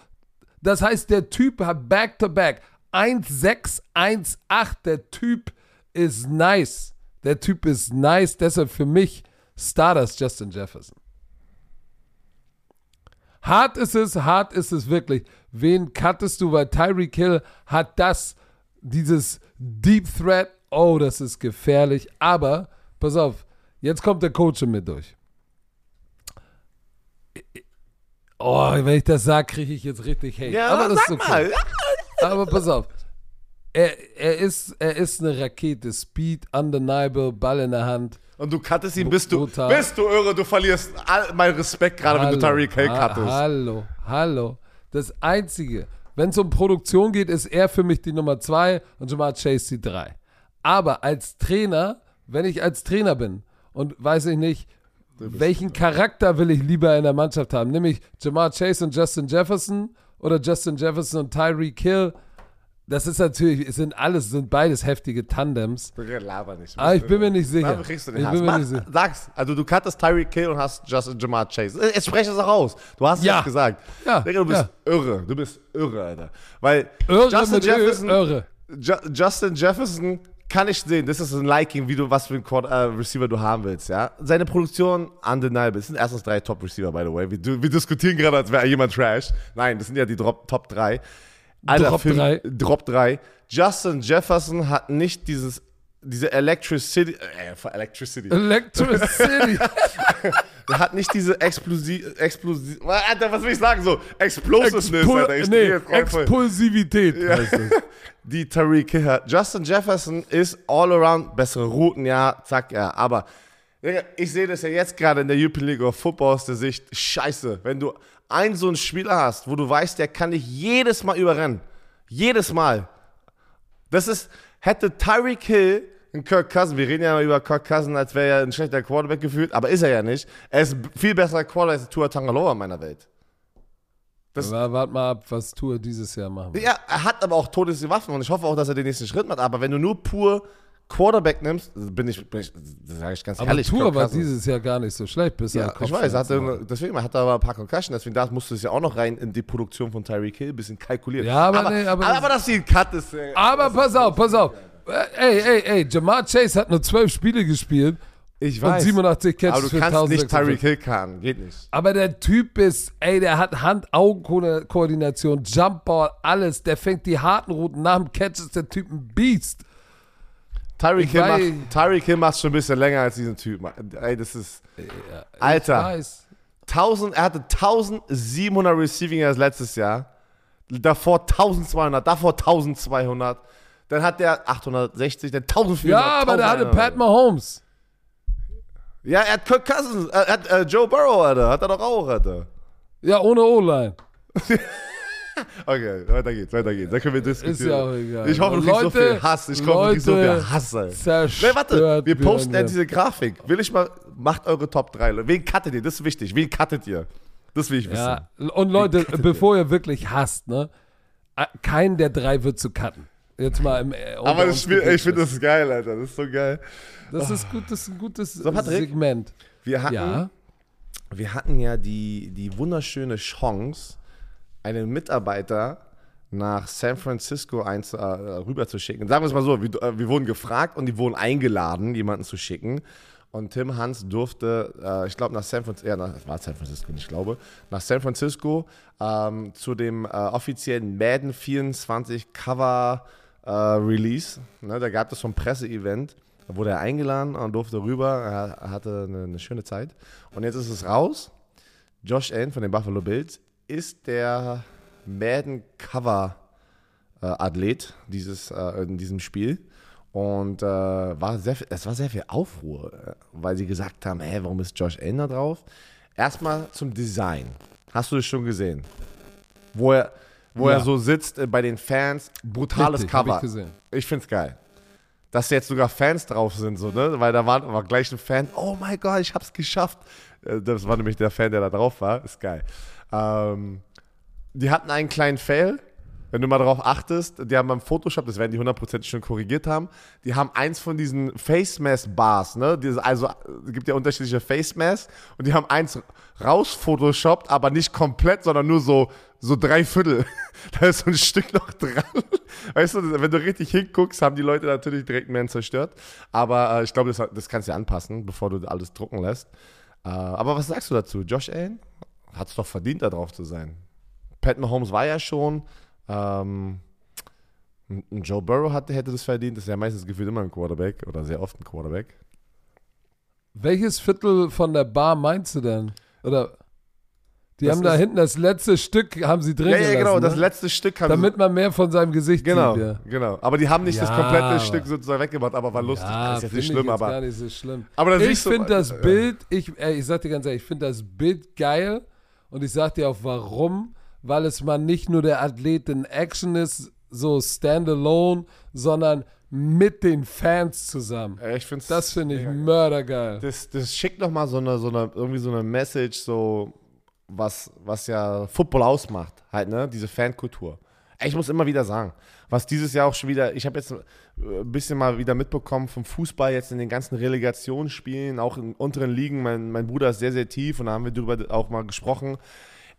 Das heißt, der Typ hat Back-to-Back. 1-6, 1-8. Der Typ ist nice. Der Typ ist nice. Deshalb für mich Stardust Justin Jefferson. Hart ist es, hart ist es wirklich. Wen cuttest du? Weil Tyreek Hill hat das, dieses Deep Threat. Oh, das ist gefährlich. Aber, pass auf, jetzt kommt der Coach mit durch. Oh, wenn ich das sage, kriege ich jetzt richtig Hate. Ja, aber das ist okay. Mal. Aber pass auf. Er, er, ist, er ist eine Rakete. Speed, undeniable, Ball in der Hand. Und du cuttest ihn, bist du, bist du irre, du verlierst all mein Respekt gerade, wenn du Tyreek Hill cuttest. Hallo, hallo. Das Einzige, wenn es um Produktion geht, ist er für mich die Nummer zwei und Jamar Chase die drei. Aber als Trainer, wenn ich als Trainer bin und weiß ich nicht, welchen Charakter will ich lieber in der Mannschaft haben? Nämlich Jamar Chase und Justin Jefferson oder Justin Jefferson und Tyreek Hill? Das ist natürlich, es sind alles, sind beides heftige Tandems. Laber nicht. Aber ich bin mir nicht sicher. kriegst du den ich bin mir nicht sicher. Sag's. Also du cuttest Tyreek Hill und hast Justin Jamar Chase. Jetzt spreche es auch aus. Du hast ja. es gesagt. Ja. Digga, du bist ja. irre. Du bist irre, Alter. Weil irre Justin Jefferson, irre. Justin Jefferson kann ich sehen, das ist ein Liking, wie du, was für ein Quad, äh, Receiver du haben willst, ja. Seine Produktion undeniable. Es sind erstens drei Top-Receiver, by the way. Wir, wir diskutieren gerade, als wäre jemand Trash. Nein, das sind ja die Drop, Top 3. Alter, Drop 3. Drop 3. Justin Jefferson hat nicht dieses, diese Electricity, äh, Electricity. Electricity. Hat nicht diese explosiv, explosiv, Alter, was will ich sagen, so, Explosiveness, Expul Alter. Ich nee, Expulsivität ja. Die Tariq Hill Justin Jefferson ist all around, bessere Routen, ja, zack, ja, aber ich sehe das ja jetzt gerade in der European League of Football aus der Sicht, scheiße, wenn du einen so einen Spieler hast, wo du weißt, der kann dich jedes Mal überrennen, jedes Mal. Das ist, hätte Tyreek Hill Kirk Cousin, wir reden ja immer über Kirk Cousin, als wäre er ein schlechter Quarterback gefühlt, aber ist er ja nicht. Er ist viel besserer Quarterback als Tua Tangaloa in meiner Welt. Das Warte mal ab, was Tua dieses Jahr machen wird. Ja, er hat aber auch Todeswaffen und ich hoffe auch, dass er den nächsten Schritt macht. Aber wenn du nur pur Quarterback nimmst, bin ich, bin ich sage ich ganz aber ehrlich. Aber Tour war dieses Jahr gar nicht so schlecht, bis ja, ich weiß, hatte, deswegen hat er aber ein paar Concussion, deswegen da musst du es ja auch noch rein in die Produktion von Tyreek Hill ein bisschen kalkulieren. Ja, aber, aber, nee, aber, aber, aber dass sie ein Cut ist. Ey, aber pass auf, pass auf. Ey, ey, ey, Jamar Chase hat nur zwölf Spiele gespielt. Ich weiß. Und 87 Catches Aber du kannst nicht Tyreek Hill kann, geht nicht. Aber der Typ ist, ey, der hat Hand-Augen-Koordination, Jumpball, alles. Der fängt die harten Routen nach dem Catch, ist der Typ ein Beast. Tyreek Hill, macht, Tyreek Hill macht schon ein bisschen länger als diesen Typ. Ey, das ist. Ja, Alter. 1000, er hatte 1700 Receiving Yards letztes Jahr. Davor 1200, davor 1200. Dann hat der 860, dann 1400. Ja, aber der hatte Pat Mahomes. Ja, er hat Kirk Cousins, er hat äh, Joe Burrow, Alter. Hat er doch auch, Alter. Ja, ohne O-Line. Okay, weiter geht's, weiter geht's. Da können wir diskutieren. Ist ja auch egal. Ich hoffe, du kriegst so viel Hass. Ich hoffe, du kriegst so viel Hass. Nee, warte, wir posten ja diese Grafik. Will ich mal, macht eure Top 3. Wen cuttet ihr? Das ist wichtig. Wen cuttet ihr? Das will ich wissen. Ja, und Leute, bevor ihr wirklich hasst, ne, kein der drei wird zu cutten. Jetzt mal im. Äh, Aber das Spiel, ich finde das geil, Alter. Das ist so geil. Das ist gut, das ist ein gutes so, Patrick, Segment. Wir hatten, ja. wir hatten ja die, die wunderschöne Chance, einen Mitarbeiter nach San Francisco eins, äh, rüber zu schicken. Sagen wir es mal so, wir, äh, wir, wurden gefragt und die wurden eingeladen, jemanden zu schicken. Und Tim Hans durfte, äh, ich glaube, nach San Francisco, ja, das war San Francisco, ich glaube, nach San Francisco ähm, zu dem äh, offiziellen Madden 24 Cover äh, Release. Ne, da gab es so ein Presseevent. Da wurde er eingeladen und durfte rüber. Er hatte eine, eine schöne Zeit. Und jetzt ist es raus. Josh Allen von den Buffalo Bills ist der Madden Cover äh, Athlet dieses, äh, in diesem Spiel. Und äh, war sehr, es war sehr viel Aufruhr, äh, weil sie gesagt haben, hä, warum ist Josh Allen da drauf? Erstmal zum Design. Hast du das schon gesehen? Wo er, wo ja. er so sitzt äh, bei den Fans. Brutales Richtig, Cover. Ich, ich finde es geil. Dass jetzt sogar Fans drauf sind, so, ne? Weil da war, war gleich ein Fan, oh mein Gott, ich hab's geschafft. Äh, das war nämlich der Fan, der da drauf war. Ist geil. Ähm, die hatten einen kleinen Fail. Wenn du mal darauf achtest, die haben beim Photoshop, das werden die hundertprozentig schon korrigiert haben, die haben eins von diesen Face Mask Bars, ne? Diese, also es gibt ja unterschiedliche Face Masks und die haben eins raus Photoshoppt, aber nicht komplett, sondern nur so, so drei Viertel. da ist so ein Stück noch dran. Weißt du, wenn du richtig hinguckst, haben die Leute natürlich direkt mehr zerstört. Aber äh, ich glaube, das, das kannst du anpassen, bevor du alles drucken lässt. Äh, aber was sagst du dazu? Josh Allen? Hat es doch verdient, da drauf zu sein. Pat Mahomes war ja schon. Ähm, Joe Burrow hatte, hätte das verdient. Das ist ja meistens gefühlt immer ein Quarterback oder sehr oft ein Quarterback. Welches Viertel von der Bar meinst du denn? Oder die das haben da hinten das letzte Stück haben sie drin Ja, ja, genau, gelassen, ne? das letzte Stück haben Damit man mehr von seinem Gesicht genau, sieht. Ja. Genau, aber die haben nicht Ja, das komplette aber- Stück sozusagen weggemacht, aber war lustig. Ja, das ist jetzt nicht ich schlimm, jetzt aber gar nicht so schlimm. Aber ich finde das ja. Bild, ich, ey, ich sag dir ganz ehrlich, ich finde das Bild geil und ich sag dir auch warum, weil es mal nicht nur der Athlet in Action ist, so standalone, sondern mit den Fans zusammen. Ich find's Das finde ich mördergeil. Das, das schickt nochmal so eine, so eine, irgendwie so eine Message, so, was, was ja Football ausmacht, halt, ne? Diese Fankultur. Ich muss immer wieder sagen, was dieses Jahr auch schon wieder, ich habe jetzt äh, ein bisschen mal wieder mitbekommen vom Fußball jetzt in den ganzen Relegationsspielen, auch in unteren Ligen. Mein, mein Bruder ist sehr, sehr tief und da haben wir darüber auch mal gesprochen.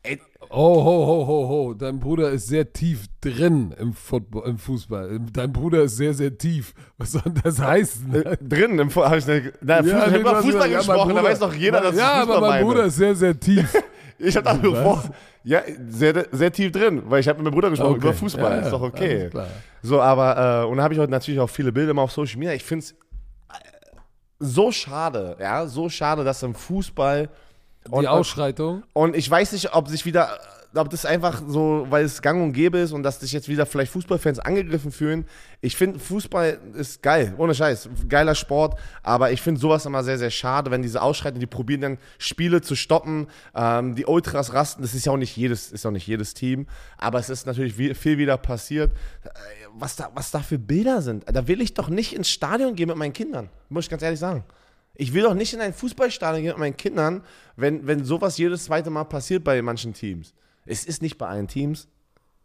Ey, Oh, ho, ho, ho, ho. Dein Bruder ist sehr tief drin im, Football, im Fußball. Dein Bruder ist sehr, sehr tief. Was soll das heißen? äh, drin im ich, ne, na, Fußball, ich nee, hab du über Fußball gesagt, ja, mein gesprochen, da Bruder- weiß doch jeder, dass ich Ja, Fußball aber mein meine. Bruder ist sehr, sehr tief. Ich habe da vor, ja, sehr, sehr tief drin, weil ich habe mit meinem Bruder gesprochen Okay. über Fußball, Ja, ist doch okay. So, aber, äh, und dann habe ich heute natürlich auch viele Bilder mal auf Social Media. Ich finde es so schade, ja, so schade, dass im Fußball Die Ausschreitung. und ich weiß nicht, ob sich wieder, ob das einfach so, weil es gang und gäbe ist und dass sich jetzt wieder vielleicht Fußballfans angegriffen fühlen. Ich finde, Fußball ist geil, ohne Scheiß, geiler Sport, aber ich finde sowas immer sehr, sehr schade, wenn diese Ausschreitungen, die probieren dann Spiele zu stoppen, ähm, die Ultras rasten, das ist ja auch nicht jedes, ist auch nicht jedes Team, aber es ist natürlich viel wieder passiert. Äh, Was da, was da für Bilder sind, da will ich doch nicht ins Stadion gehen mit meinen Kindern, muss ich ganz ehrlich sagen. Ich will doch nicht in ein Fußballstadion gehen mit meinen Kindern, wenn, wenn sowas jedes zweite Mal passiert bei manchen Teams. Es ist nicht bei allen Teams.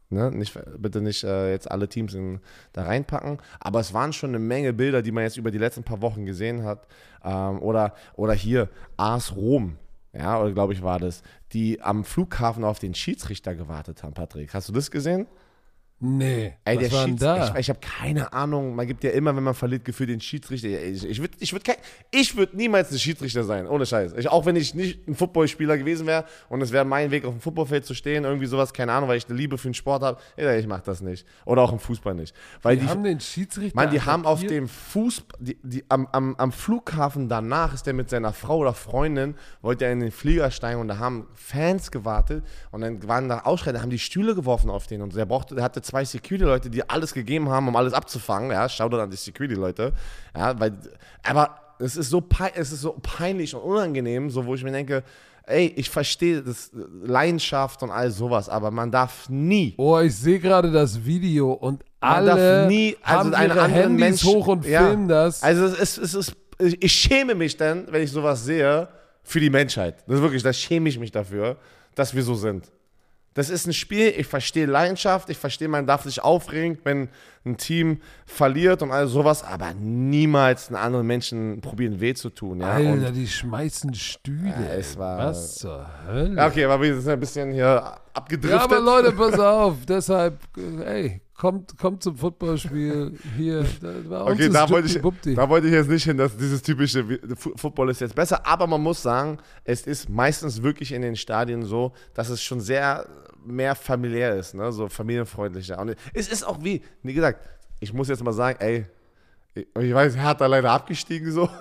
Ne? Nicht, bitte nicht äh, jetzt alle Teams in, da reinpacken. Aber es waren schon eine Menge Bilder, die man jetzt über die letzten paar Wochen gesehen hat. Ähm, oder, oder hier, AS Rom. Ja, oder glaube ich war das, die am Flughafen auf den Schiedsrichter gewartet haben, Patrick. Hast du das gesehen? Nee. Ey, was der war denn da? Ich, ich habe keine Ahnung. Man gibt ja immer, wenn man verliert, Gefühl den Schiedsrichter. Ich, ich würde ich würd kein- ich würd niemals ein Schiedsrichter sein, ohne Scheiß. Ich, auch wenn ich nicht ein Footballspieler gewesen wäre und es wäre mein Weg, auf dem Footballfeld zu stehen, irgendwie sowas, keine Ahnung, weil ich eine Liebe für den Sport habe. Ich mache das nicht. Oder auch im Fußball nicht. Weil die die, haben den Schiedsrichter. Mann, die haben auf dem Fuß, die, die, am, am, am Flughafen danach ist der mit seiner Frau oder Freundin, wollte er in den Flieger steigen und da haben Fans gewartet und dann waren da Ausschreiter, haben die Stühle geworfen auf den und der brauchte, der hatte zwei Security-Leute, die alles gegeben haben, um alles abzufangen, ja, schau an die Security-Leute, ja, weil, aber es ist so, es ist so peinlich und unangenehm, so, wo ich mir denke, ey, ich verstehe das, Leidenschaft und all sowas, aber man darf nie Oh, ich sehe gerade das Video und man alle darf nie, also haben ihre Handys Menschen, hoch und ja. filmen das. Also es ist, es ist, ich schäme mich dann, wenn ich sowas sehe, für die Menschheit. Das ist wirklich, da schäme ich mich dafür, dass wir so sind. Das ist ein Spiel, ich verstehe Leidenschaft, ich verstehe, man darf sich aufregen, wenn ein Team verliert und all sowas, aber niemals einen anderen Menschen probieren weh zu tun. Ja? Alter, Und, die schmeißen Stühle. Ja, es war- Was zur Hölle? ja, okay, aber wir sind ein bisschen hier abgedriftet. Ja, aber Leute, pass auf. Deshalb, ey, kommt, kommt zum Footballspiel hier. Okay, da wollte, ich, da wollte ich jetzt nicht hin, dass dieses typische Football ist jetzt besser, aber man muss sagen, es ist meistens wirklich in den Stadien so, dass es schon sehr mehr familiär ist, ne? so familienfreundlicher. Und es ist auch wie, wie gesagt, ich muss jetzt mal sagen, ey, ich, weiß, Hertha leider abgestiegen so.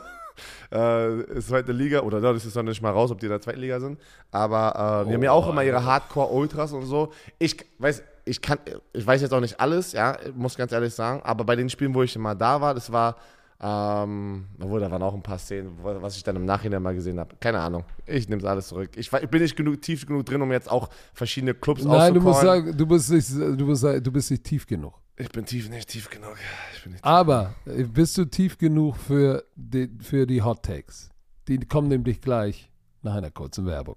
Äh, ist zweite Liga, oder no, das ist noch nicht mal raus, ob die in der zweiten Liga sind. Aber äh, die haben ja auch immer ihre Hardcore-Ultras und so. Ich weiß, ich kann, ich weiß jetzt auch nicht alles, ja, muss ganz ehrlich sagen, aber bei den Spielen, wo ich mal da war, das war, ähm, obwohl, da waren auch ein paar Szenen, was ich dann im Nachhinein mal gesehen habe. Keine Ahnung. Ich nehme es alles zurück. Ich, bin nicht genug, tief genug drin, um jetzt auch verschiedene Clubs Nein, du musst sagen, du bist nicht, du sagen, du bist nicht tief genug. Ich bin tief, nicht tief genug. Nicht Aber äh, bist du tief genug für die, für die Hot Takes? Die kommen nämlich gleich nach einer kurzen Werbung.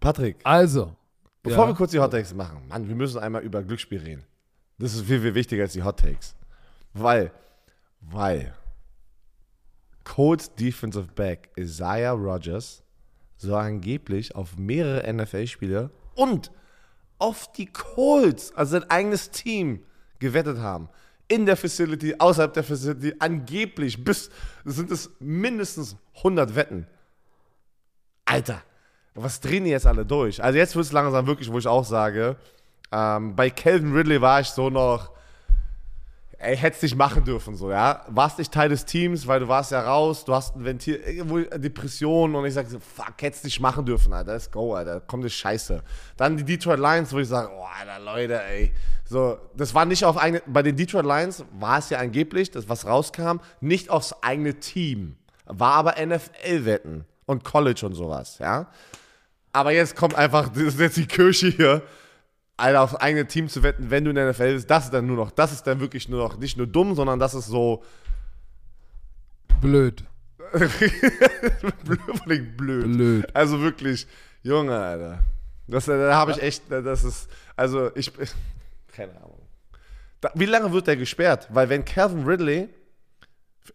Patrick, Also. Bevor ja, wir kurz die Hot Takes machen, Mann, wir müssen einmal über Glücksspiel reden. Das ist viel, viel wichtiger als die Hot Takes. Weil, weil Colts Defensive Back Isaiah Rogers soll angeblich auf mehrere NFL-Spiele und auf die Colts, also sein eigenes Team, gewettet haben. In der Facility, außerhalb der Facility, angeblich bis, sind es mindestens 100 Wetten. Alter, was drehen die jetzt alle durch? Also jetzt wird es langsam wirklich, wo ich auch sage, ähm, bei Calvin Ridley war ich so noch, ey, hättest nicht machen dürfen, so, ja. Warst nicht Teil des Teams, weil du warst ja raus, du hast ein Ventil, irgendwo Depression und ich sag so, fuck, hättest nicht machen dürfen, Alter, let's go, Alter, komm, das Scheiße. Dann die Detroit Lions, wo ich sage, oh, Alter, Leute, ey. So, das war nicht auf eigene, bei den Detroit Lions war es ja angeblich, das was rauskam, nicht aufs eigene Team. War aber NFL-Wetten und College und sowas, ja. Aber jetzt kommt einfach, das ist jetzt die Kirche hier, Alter, aufs eigene Team zu wetten, wenn du in der NFL bist, das ist dann nur noch, das ist dann wirklich nur noch nicht nur dumm, sondern das ist so blöd. blöd. blöd. Also wirklich, Junge, Alter. Das, da habe ich echt, das ist, also ich, keine Ahnung. Da, wie lange wird der gesperrt? Weil wenn Calvin Ridley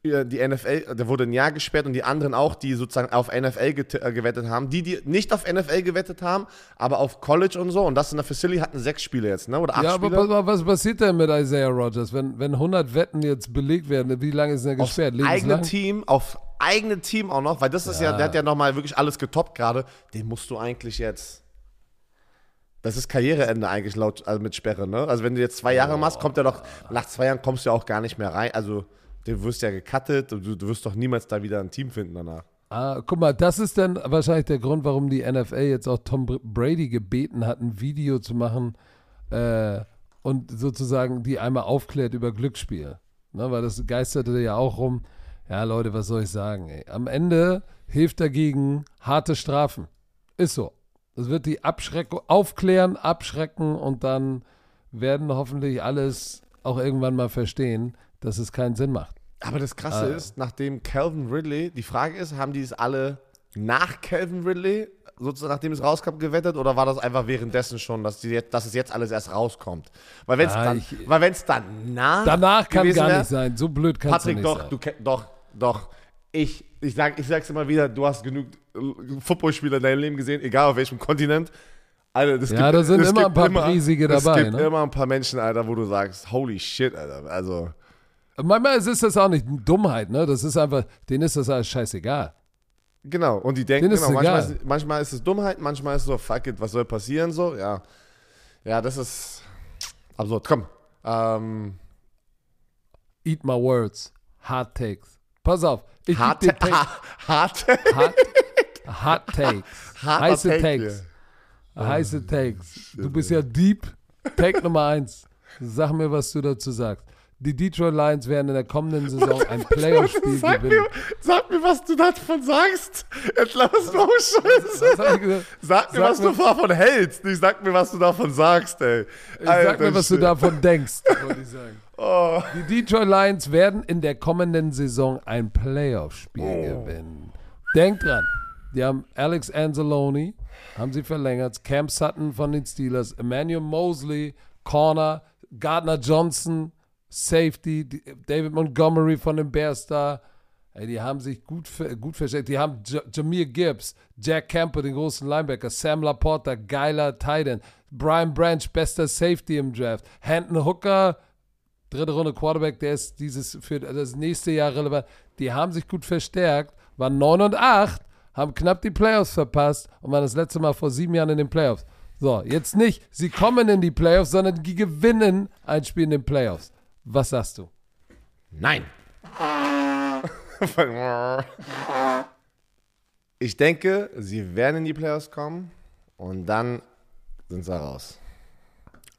die NFL, der wurde ein Jahr gesperrt und die anderen auch, die sozusagen auf NFL äh, gewettet haben. Die, die nicht auf NFL gewettet haben, aber auf College und so. Und das in der Facility hatten sechs Spiele jetzt, ne? Oder acht ja, Spiele. aber was passiert denn mit Isaiah Rogers, wenn, wenn 100 Wetten jetzt belegt werden? Wie lange ist er gesperrt? Auf eigene Team, auf eigene Team auch noch, weil das ist ja, ja der hat ja nochmal wirklich alles getoppt gerade. Den musst du eigentlich jetzt. Das ist Karriereende eigentlich laut also mit Sperre, ne? Also wenn du jetzt zwei Jahre machst, kommt er doch, nach zwei Jahren kommst du ja auch gar nicht mehr rein. Also Du wirst ja gecuttet und du, du wirst doch niemals da wieder ein Team finden danach. Ah, guck mal, das ist dann wahrscheinlich der Grund, warum die NFL jetzt auch Tom Brady gebeten hat, ein Video zu machen äh, und sozusagen die einmal aufklärt über Glücksspiel. Ne, weil das geisterte ja auch rum. Ja, Leute, was soll ich sagen? Ey? Am Ende hilft dagegen harte Strafen. Ist so. Das wird die Abschreckung aufklären, abschrecken und dann werden hoffentlich alles auch irgendwann mal verstehen, dass es keinen Sinn macht. Aber das Krasse äh, ist, nachdem Calvin Ridley, die Frage ist, haben die es alle nach Calvin Ridley, sozusagen nachdem es rauskam, gewettet oder war das einfach währenddessen schon, dass, die jetzt, dass es jetzt alles erst rauskommt? Weil wenn es dann, weil wenn's danach Danach kann gar wär, nicht sein, so blöd kann es nicht doch, sein. Patrick, doch, doch, ich, ich, sag, ich sag's immer wieder, du hast genug äh, Footballspieler in deinem Leben gesehen, egal auf welchem Kontinent. Alter, das ja, gibt, da sind immer ein paar immer, riesige dabei. Es gibt ne? immer ein paar Menschen, Alter, wo du sagst, holy shit, Alter, also Manchmal ist das auch nicht Dummheit, ne? Das ist einfach, denen ist das alles scheißegal. Genau, und die denken, genau, manchmal ist, manchmal ist, es Dummheit, manchmal ist es so, fuck it, was soll passieren, so, ja. Ja, das ist absurd. Komm. Ähm, Eat my words. Hard takes. Pass auf. Ich hard, ta ha hard, hard, hard takes. Hard Heiße take, Takes. Yeah. Heiße Takes. Du bist ja deep. Take Nummer eins. Sag mir, was du dazu sagst. Die Detroit Lions werden in der kommenden Saison ein Playoff-Spiel gewinnen. Mir, sag mir, was du davon sagst. Entlass no Scheiße. Sag mir, sag was mir, du davon hältst. Nicht sag mir, was du davon sagst, ey. Alter, sag mir, was du davon denkst, wollte ich sagen. Oh. Die Detroit Lions werden in der kommenden Saison ein Playoff-Spiel oh. gewinnen. Denk dran. Die haben Alex Anzalone, haben sie verlängert, Cam Sutton von den Steelers, Emmanuel Mosley, Corner, Gardner Johnson, Safety, David Montgomery von den Bears da. Ey, die haben sich gut, gut versteckt. Die haben J Jameer Gibbs, Jack Camper, den großen Linebacker, Sam Laporta, geiler Titan, Brian Branch, bester Safety im Draft, Hanton Hooker, dritte Runde Quarterback, der ist dieses für das nächste Jahr relevant. Die haben sich gut verstärkt, waren 9 und 8, haben knapp die Playoffs verpasst und waren das letzte Mal vor sieben Jahren in den Playoffs. So, jetzt nicht, sie kommen in die Playoffs, sondern die gewinnen ein Spiel in den Playoffs. Was sagst du? Nein. ich denke, sie werden in die Playoffs kommen und dann sind sie raus.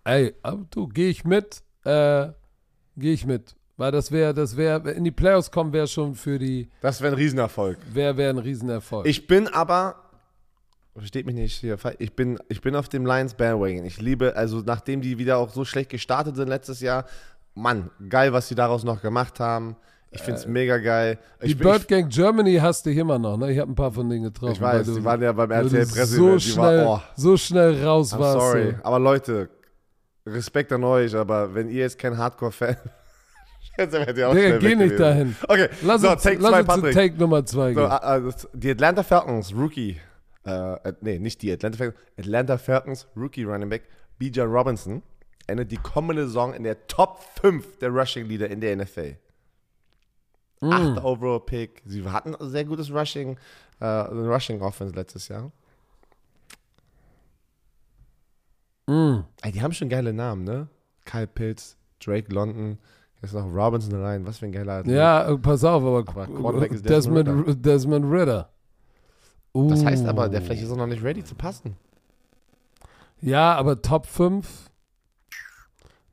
Ey, du, gehe ich mit. Äh, gehe ich mit. Weil das wäre, das wäre, in die Playoffs kommen wäre schon für die. Das wäre ein Riesenerfolg. Wäre wär ein Riesenerfolg. Ich bin aber, versteht mich nicht hier, ich bin, ich bin auf dem Lions Bandwagon. Ich liebe, also nachdem die wieder auch so schlecht gestartet sind letztes Jahr, Mann, geil, was sie daraus noch gemacht haben. Ich finde es äh, mega geil. Die ich, Bird Gang Germany hast du immer noch, ne? Ich habe ein paar von denen getroffen. Ich weiß, du, die waren ja beim RTL Presse. So schnell, war, oh. so schnell raus I'm warst sorry. Du. Aber Leute, Respekt an euch, aber wenn ihr jetzt kein Hardcore-Fan Jetzt werdet ihr auch Digga, geh nicht dahin. Okay, lass so, uns, Take lass zwei, uns Patrick. Take Nummer zwei so, uh, die Atlanta Falcons Rookie, äh, uh, nee, nicht die Atlanta Falcons, Atlanta Falcons Rookie Running Back, Bijan Robinson endet die kommende Saison in der Top 5 der Rushing Leader in der NFL. Mm. Achter Overall Pick. Sie hatten ein sehr gutes Rushing, äh, Rushing Offense letztes Jahr. Mm. Ey, die haben schon geile Namen, ne? Kyle Pitts, Drake London, jetzt noch Robinson rein. Was für ein geiler Athlet. Ja, äh, pass auf, aber, aber Desmond, Desmond, Ritter. Desmond Ritter. Uh. Das heißt aber, der vielleicht ist auch noch nicht ready zu passen. Ja, aber Top 5.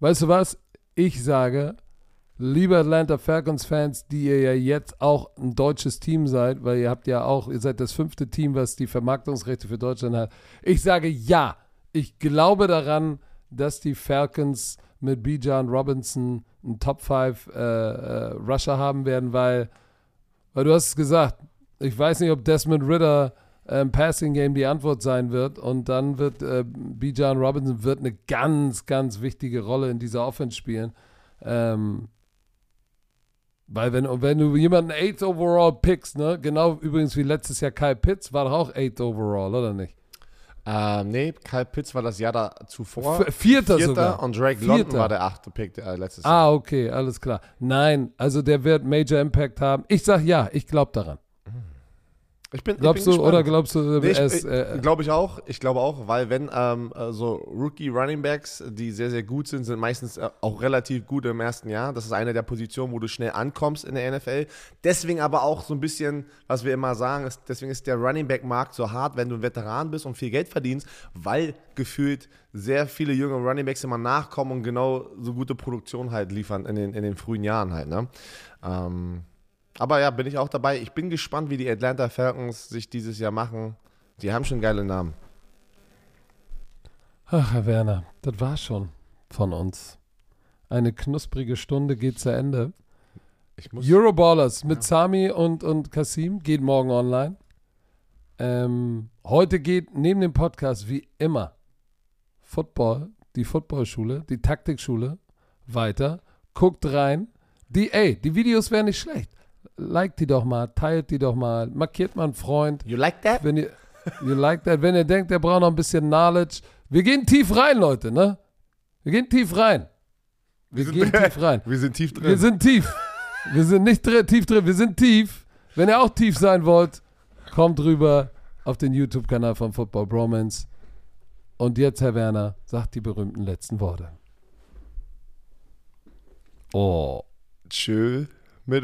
Weißt du was? Ich sage, liebe Atlanta Falcons-Fans, die ihr ja jetzt auch ein deutsches Team seid, weil ihr habt ja auch, ihr seid das fünfte Team, was die Vermarktungsrechte für Deutschland hat. Ich sage ja, ich glaube daran, dass die Falcons mit Bijan Robinson einen Top 5 äh, äh, Rusher haben werden, weil, weil du hast es gesagt, ich weiß nicht, ob Desmond Ritter ähm, Passing Game die Antwort sein wird und dann wird äh, Bijan Robinson wird eine ganz, ganz wichtige Rolle in dieser Offense spielen. Ähm, weil wenn, wenn du jemanden 8 overall pickst, ne, genau übrigens wie letztes Jahr Kyle Pitts, war doch auch 8 overall, oder nicht? Ähm, nee, Kyle Pitts war das Jahr da zuvor. V Vierter, Vierter sogar. Und Drake Vierter. London war der achte Pick äh, letztes Jahr. Ah, okay, alles klar. Nein, also der wird Major Impact haben. Ich sag ja, ich glaube daran. Ich bin, glaubst ich bin du gespannt. oder glaubst du nee, es? Äh, glaube ich auch. Ich glaube auch, weil wenn ähm, äh, so Rookie Running Backs, die sehr sehr gut sind, sind meistens äh, auch relativ gut im ersten Jahr. Das ist eine der Positionen, wo du schnell ankommst in der NFL. Deswegen aber auch so ein bisschen, was wir immer sagen, ist, deswegen ist der Running Back Markt so hart, wenn du ein Veteran bist und viel Geld verdienst, weil gefühlt sehr viele junge Running Backs immer nachkommen und genau so gute Produktion halt liefern in den, in den frühen Jahren halt. Ne? Ähm, aber ja, bin ich auch dabei. Ich bin gespannt, wie die Atlanta Falcons sich dieses Jahr machen. Die haben schon geile Namen. Ach, Herr Werner, das war schon von uns. Eine knusprige Stunde geht zu Ende. Euroballers mit ja. Sami und, und Kasim geht morgen online. Ähm, heute geht neben dem Podcast wie immer Football, die Footballschule, die Taktikschule weiter. Guckt rein. Die, ey, die Videos wären nicht schlecht liked die doch mal, teilt die doch mal, markiert mal einen Freund. You like that? Wenn ihr, you like that? Wenn ihr denkt, der braucht noch ein bisschen Knowledge. Wir gehen tief rein, Leute, ne? Wir gehen tief rein. Wir, wir gehen tief rein. Wir sind tief drin. Wir sind tief. Wir sind nicht drin, tief drin, wir sind tief. Wenn ihr auch tief sein wollt, kommt rüber auf den YouTube-Kanal von Football Bromance. Und jetzt, Herr Werner, sagt die berühmten letzten Worte. Oh. Tschö mit.